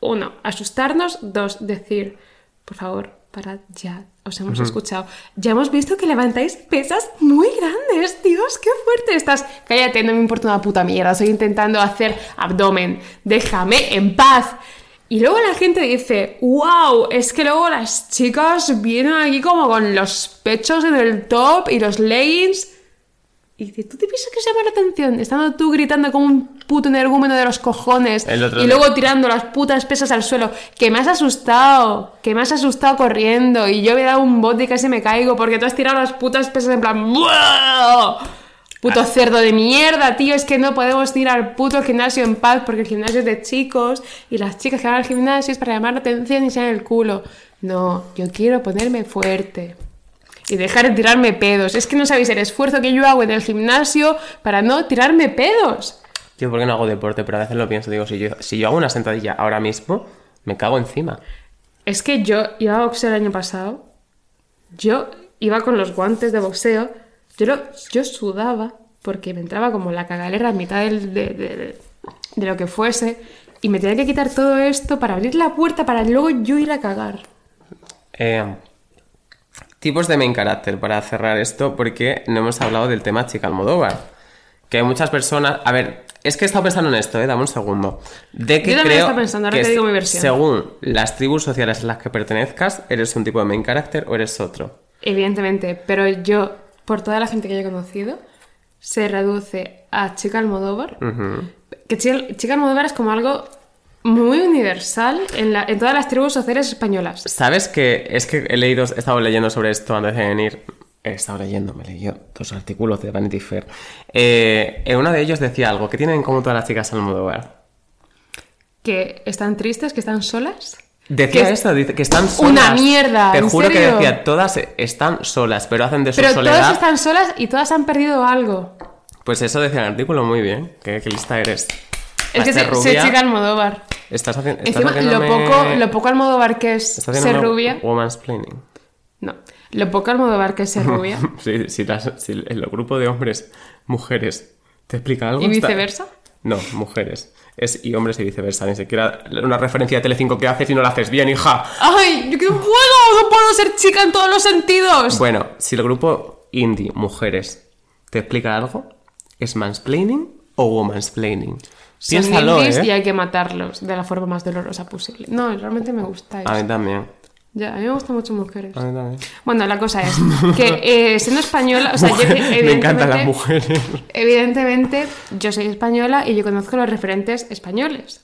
uno, asustarnos, dos, decir, por favor, parad ya. Os hemos escuchado. Ya hemos visto que levantáis pesas muy grandes. Dios, qué fuerte estás. Cállate, no me importa una puta mierda. Estoy intentando hacer abdomen. Déjame en paz. Y luego la gente dice, wow, es que luego las chicas vienen aquí como con los pechos en el top y los leggings. Y dice, ¿tú te piensas que se llama la atención? Estando tú gritando como un puto energúmeno de los cojones y día. luego tirando las putas pesas al suelo. Que me has asustado, que me has asustado corriendo y yo me he dado un bote y casi me caigo porque tú has tirado las putas pesas en plan... "¡Buah!". Puto cerdo de mierda, tío, es que no podemos ir al puto gimnasio en paz porque el gimnasio es de chicos y las chicas que van al gimnasio es para llamar la atención y sean el culo. No, yo quiero ponerme fuerte y dejar de tirarme pedos. Es que no sabéis el esfuerzo que yo hago en el gimnasio para no tirarme pedos. Tío, ¿por qué no hago deporte? Pero a veces lo pienso, digo, si yo, si yo hago una sentadilla ahora mismo, me cago encima. Es que yo iba a boxeo el año pasado. Yo iba con los guantes de boxeo. Yo, lo- yo sudaba porque me entraba como la cagalera a mitad del- de, de- de- de lo que fuese. Y me tenía que quitar todo esto para abrir la puerta para luego yo ir a cagar. Eh, tipos de main character para cerrar esto, porque no hemos hablado del tema Chica Almodóvar. Que hay muchas personas. A ver, es que he estado pensando en esto, eh, dame un segundo. De que Yo también creo pensando, ahora que te digo mi versión. Según las tribus sociales a las que pertenezcas, eres un tipo de main character o eres otro. Evidentemente, pero yo, por toda la gente que yo he conocido, se reduce a Chica Almodóvar. Que Chica, Chica Almodóvar es como algo muy universal en, la- en todas las tribus sociales españolas. ¿Sabes que es que he leído, he estado leyendo sobre esto antes de venir? He estado leyendo, me leí dos artículos de Vanity Fair. Eh, en uno de ellos decía algo que tienen en común todas las chicas Almodóvar. Que están tristes, que están solas. Decía Que- esto, dice que están solas. Una mierda, Te ¿en juro que serio? decía, todas están solas, pero hacen de su Pero soledad. todas están solas y todas han perdido algo. Pues eso decía el artículo muy bien. ¿Qué, qué lista eres? Es que soy rubia, Chica Almodóvar. Estás, haci- estás Encima, lo poco, lo poco Almodóvar que es ser rubia. Woman's planning. No. Lo poco Almodóvar que es ser rubia. Si, si las- si grupo de hombres, mujeres, ¿te explica algo? ¿Y Está- viceversa? No, mujeres. Es y hombres y viceversa. Ni siquiera una referencia de Telecinco que haces y no la haces bien, hija. ¡Ay! ¡Yo que no puedo! ¡No puedo ser chica en todos los sentidos! Bueno, si el grupo indie, mujeres, te explica algo, ¿es mansplaining o womansplaining? Son Piénsalo, indies ¿eh? y hay que matarlos de la forma más dolorosa posible. No, realmente me gusta eso. A mí también. Ya, a mí me gustan mucho mujeres. A mí también. Bueno, la cosa es que eh, siendo española, o sea, yo, me encantan las evidentemente- mujeres. Evidentemente, yo soy española y yo conozco los referentes españoles.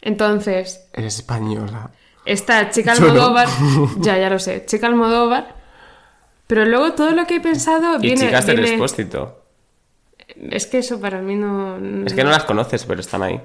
Entonces, Eres española. esta chica Yo no. Almodóvar, ya, ya lo sé, chica Almodóvar, pero luego todo lo que he pensado Y viene... chicas del viene- expósito. Es que eso para mí no... Es que no las conoces, pero están ahí.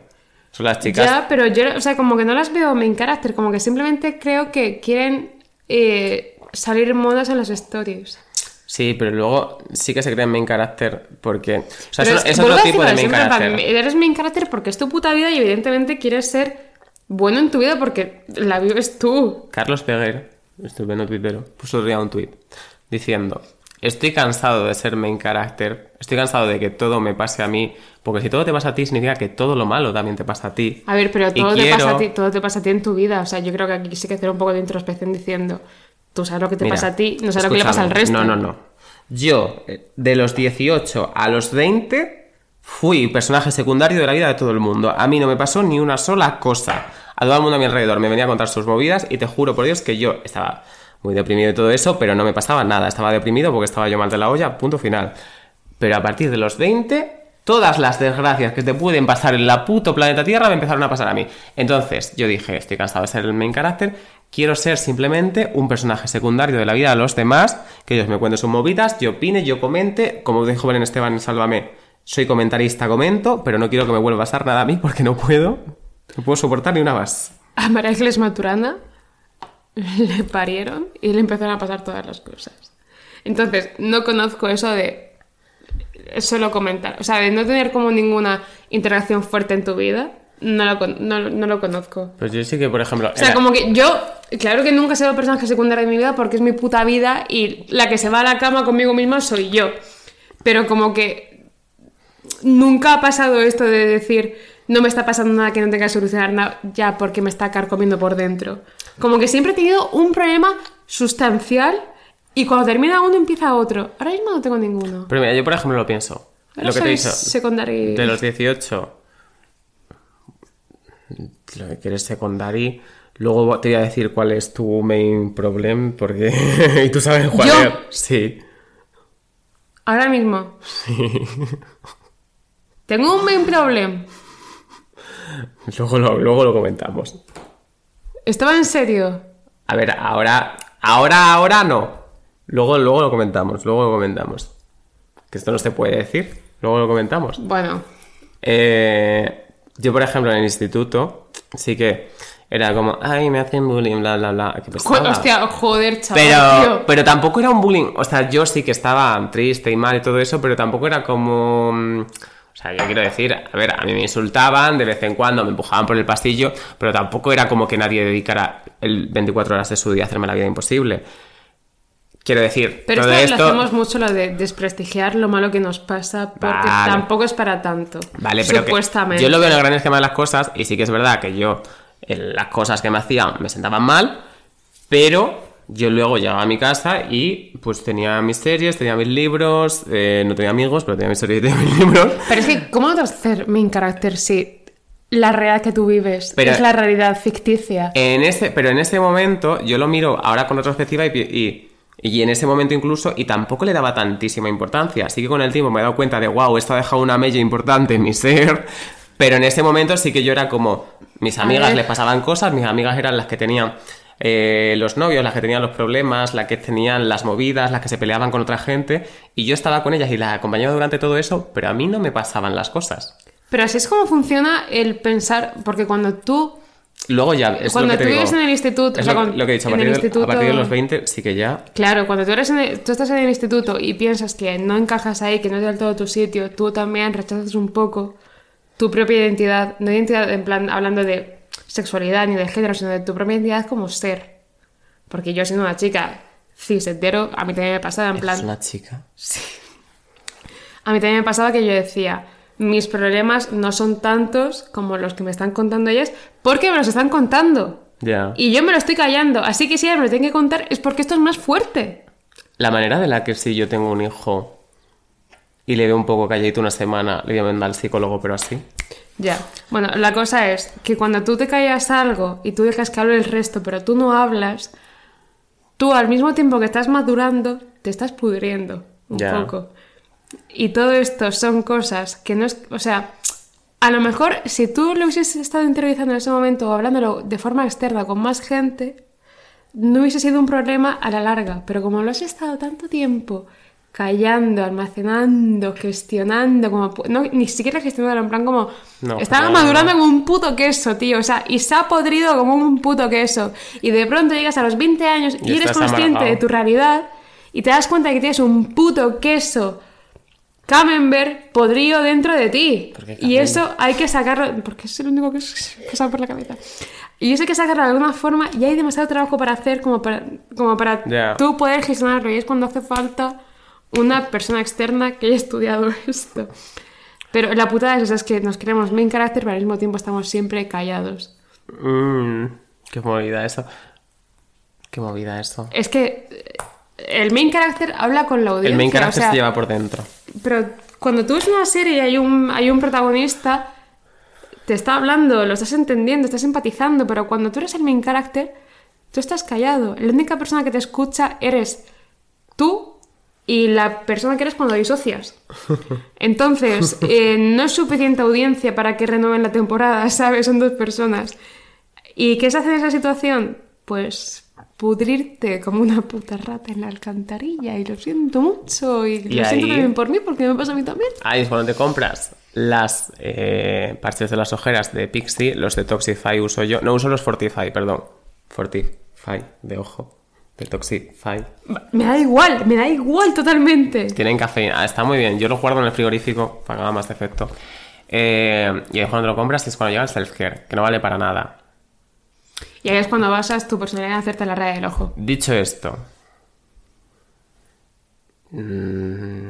Son las chicas. Ya, pero yo, o sea, como que no las veo main character, como que simplemente creo que quieren eh, salir modas en las stories. Sí, pero luego sí que se creen main character porque. O sea, Pero es, otro tipo de main character. Eres main character porque es tu puta vida y evidentemente quieres ser bueno en tu vida porque la vives tú. Carlos Peguer, estupendo tuitero, puso un tuit diciendo: Estoy cansado de ser main character, estoy cansado de que todo me pase a mí, porque si todo te pasa a ti significa que todo lo malo también te pasa a ti. A ver, pero Y todo, te quiero- pasa a ti, todo te pasa a ti en tu vida. O sea, yo creo que aquí sí que hacer un poco de introspección diciendo, tú sabes lo que te Mira, pasa a ti, no sabes lo que le pasa al resto. No, no, no. Yo, eh, de los 18 a los 20, fui personaje secundario de la vida de todo el mundo. A mí no me pasó ni una sola cosa. A todo el mundo a mi alrededor me venía a contar sus movidas y te juro por Dios que yo estaba muy deprimido y todo eso, pero no me pasaba nada. Estaba deprimido porque estaba yo mal de la olla, punto final. Pero a partir de los 20, todas las desgracias que te pueden pasar en la puto planeta Tierra me empezaron a pasar a mí. Entonces yo dije, estoy cansado de ser el main character, quiero ser simplemente un personaje secundario de la vida de los demás, que ellos me cuenten sus movidas, yo opine, yo comente, como dijo Belén Esteban en Sálvame, soy comentarista, comento, pero no quiero que me vuelva a pasar nada a mí porque no puedo, no puedo soportar ni una más. A Maturana le parieron y le empezaron a pasar todas las cosas. Entonces, no conozco eso de solo comentar. O sea, de no tener como ninguna interacción fuerte en tu vida. No lo, no, no lo conozco. Pues yo sí que, por ejemplo... O sea, como que yo, claro que nunca he sido personaje secundario de mi vida porque es mi puta vida y la que se va a la cama conmigo misma soy yo. Pero como que nunca ha pasado esto de decir, no me está pasando nada que no tenga que solucionar na- ya porque me está carcomiendo por dentro. Como que siempre he tenido un problema sustancial y cuando termina uno empieza otro. Ahora mismo no tengo ninguno. Pero mira, yo por ejemplo lo pienso. Ahora lo que te he dicho. secondary. De los 18. Lo que quieres secondary. Luego te voy a decir cuál es tu main problem, porque. y tú sabes cuál ¿Yo? es. Sí. Ahora mismo. Tengo un main problem. Luego lo, luego lo comentamos. Estaba en serio. A ver, ahora. Ahora, ahora no. Luego, luego lo comentamos. Luego lo comentamos. Que esto no se puede decir. Luego lo comentamos. Bueno, Eh, yo, por ejemplo, en el instituto, sí que era como, ay, me hacen bullying, bla, bla, bla. Qué pesada. hostia, joder, chaval. Pero, tío. pero tampoco era un bullying. O sea, yo sí que estaba triste y mal y todo eso, pero tampoco era como. O sea, yo quiero decir, a ver, a mí me insultaban de vez en cuando, me empujaban por el pasillo, pero tampoco era como que nadie dedicara el 24 horas de su día a hacerme la vida imposible. Quiero decir, Pero todo esto, esto. lo hacemos mucho lo de desprestigiar lo malo que nos pasa porque Vale. tampoco es para tanto. Vale, pero supuestamente. yo lo veo en el gran esquema de las cosas y sí que es verdad que yo en las cosas que me hacían me sentaban mal, pero yo luego llegaba a mi casa y pues tenía mis series, tenía mis libros, eh, no tenía amigos, pero tenía mis series y tenía mis libros. Pero es que, ¿cómo vas a hacer main character si la realidad que tú vives Pero- es la realidad ficticia? En ese, pero en ese momento yo lo miro ahora con retrospectiva y, y, y en ese momento incluso y tampoco le daba tantísima importancia. Así que con el tiempo me he dado cuenta de, wow, esto ha dejado una mella importante en mi ser. Pero en ese momento sí que yo era como, mis amigas les pasaban cosas, mis amigas eran las que tenían eh, los novios, las que tenían los problemas, las que tenían las movidas, las que se peleaban con otra gente. Y yo estaba con ellas y las acompañaba durante todo eso, pero a mí no me pasaban las cosas. Pero así es como funciona el pensar, porque cuando tú Luego ya, es Cuando lo que te tú vives digo. en el instituto, Es o sea, lo, que he dicho, a partir, de, a instituto- partir de los 20 sí que ya Claro, cuando tú, eres en el- tú estás en el instituto y piensas que no encajas ahí, que no es del todo tu sitio, tú también rechazas un poco tu propia identidad, no identidad en plan hablando de sexualidad ni de género, sino de tu propia identidad como ser. Porque yo siendo una chica cis hetero, a mí también me pasaba en Es plan... una chica. A mí también me pasaba que yo decía, mis problemas no son tantos como los que me están contando ellas, porque me los están contando. Ya. Y yo me lo estoy callando, así que si ellas me lo tienen que contar es porque esto es más fuerte. La manera de la que si yo tengo un hijo y le veo un poco calladito una semana, le voy a mandar al psicólogo, pero así. Ya. Bueno, la cosa es que cuando tú te callas algo y tú dejas que hable el resto, pero tú no hablas, tú al mismo tiempo que estás madurando, te estás pudriendo un Ya. poco. Y todo esto son cosas que no es. O sea, a lo mejor si tú lo hubieses estado interiorizando en ese momento o hablándolo de forma externa con más gente, no hubiese sido un problema a la larga. Pero como lo has estado tanto tiempo callando, almacenando, gestionando, como no, ni siquiera gestionando, en plan como No, estaba no. madurando como un puto queso, tío, o sea, y se ha podrido como un puto queso. Y de pronto llegas a los 20 años y, Y eres consciente amargado. de tu realidad y te das cuenta de que tienes un puto queso camembert podrido dentro de ti. ¿Por qué Y eso hay que sacarlo, porque es el único que sale por la cabeza. Y eso hay que sacarlo de alguna forma y hay demasiado trabajo para hacer como para, como para tú poder gestionarlo. Y es cuando hace falta una persona externa que haya estudiado esto. Pero la putada es, esa, es que nos queremos main carácter, pero al mismo tiempo estamos siempre callados. Mm, qué movida eso. Qué movida eso. Es que eh, el main carácter habla con la audiencia. El main o sea, se lleva por dentro. Pero cuando tú ves una serie y hay un, hay un protagonista, te está hablando, lo estás entendiendo, estás empatizando, pero cuando tú eres el main character, tú estás callado. La única persona que te escucha eres tú y la persona que eres cuando disocias. Entonces, eh, no es suficiente audiencia para que renueven la temporada, ¿sabes? Son dos personas. ¿Y qué se hace en esa situación? Pues pudrirte como una puta rata en la alcantarilla y lo siento mucho y, Y lo siento también por mí porque me pasa a mí también. Ahí es cuando te compras las eh, parches de las ojeras de Pixie, los de Toxify uso yo. No uso los Fortify, perdón. Fortify, de ojo. De Toxify. Me da igual, me da igual totalmente. Tienen cafeína. Ah, está muy bien. Yo los guardo en el frigorífico para que haga más efecto. Eh, y ahí cuando lo compras es cuando llega el self-care, que no vale para nada. Y ahí es cuando basas tu personalidad en hacerte la raya del ojo. Dicho esto. mm,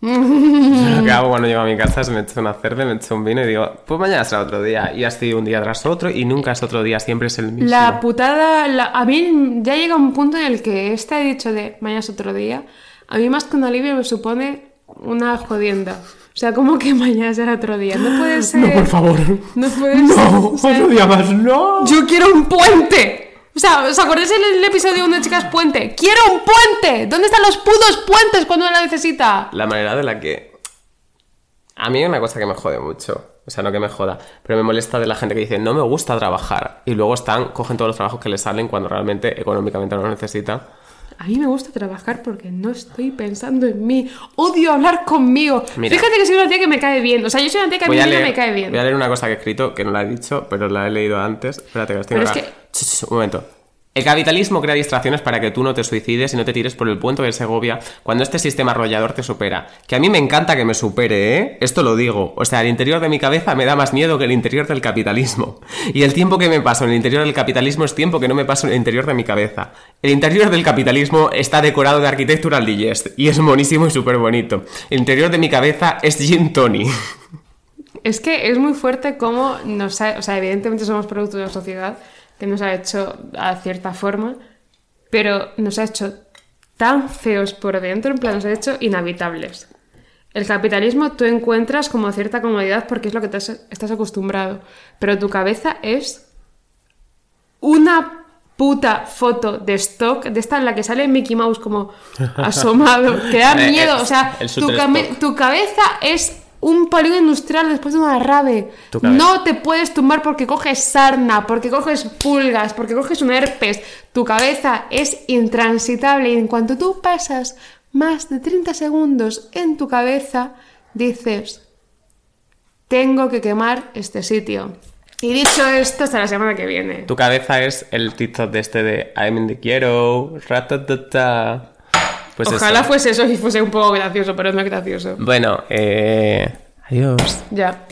Lo que hago cuando llego a mi casa es me echo una cerveza, me echo un vino y digo, pues mañana será otro día. Y así un día tras otro y nunca es otro día, siempre es el mismo. La putada, la- a mí ya llega un punto en el que este dicho de mañana es otro día, a mí más que un alivio me supone una jodienda. O sea, como que mañana será otro día. No puede ser. No, por favor. No puede ser. o sea, otro día más, no. Yo quiero un puente. O sea, ¿os acordáis del episodio donde chicas puente? ¡Quiero un puente! ¿Dónde están los putos puentes cuando la necesita? La manera de la que... A mí una cosa que me jode mucho. O sea, no que me joda, pero me molesta de la gente que dice, no me gusta trabajar. Y luego están, cogen todos los trabajos que les salen cuando realmente económicamente no los necesita. A mí me gusta trabajar porque no estoy pensando en mí. Odio hablar conmigo. Mira. Fíjate que soy una tía que me cae bien. O sea, yo soy una tía que a mí a, leer, me cae bien. voy a leer una cosa que he escrito, que no la he dicho, pero la he leído antes. Espérate, que la Pero es que- Un momento. El capitalismo crea distracciones para que tú no te suicides y no te tires por el puente de Segovia cuando este sistema arrollador te supera. Que a mí me encanta que me supere, ¿eh? Esto lo digo. O sea, el interior de mi cabeza me da más miedo que el interior del capitalismo. Y el tiempo que me paso en el interior del capitalismo es tiempo que no me paso en el interior de mi cabeza. El interior del capitalismo está decorado de architectural digest y es monísimo y súper bonito. El interior de mi cabeza es Gin Tony. Es que es muy fuerte cómo nos ha... O sea, evidentemente somos producto de una sociedad que nos ha hecho a cierta forma, pero nos ha hecho tan feos por dentro, en plan, nos ha hecho inhabitables. El capitalismo tú encuentras como cierta comodidad porque es lo que te has- estás acostumbrado, pero tu cabeza es una puta foto de stock, de esta en la que sale Mickey Mouse como asomado, que da miedo, o sea, tu cabeza es un polígono industrial después de una rave. No te puedes tumbar porque coges sarna, porque coges pulgas, porque coges un herpes. Tu cabeza es intransitable y en cuanto tú pasas más de 30 segundos en tu cabeza, dices, tengo que quemar este sitio. Y dicho esto, hasta la semana que viene. Tu cabeza es el TikTok de este de I'm in the quiero, ratatata. Pues Ojalá eso. fuese eso y fuese un poco gracioso, pero no es gracioso. Bueno, eh... Adiós. Ya.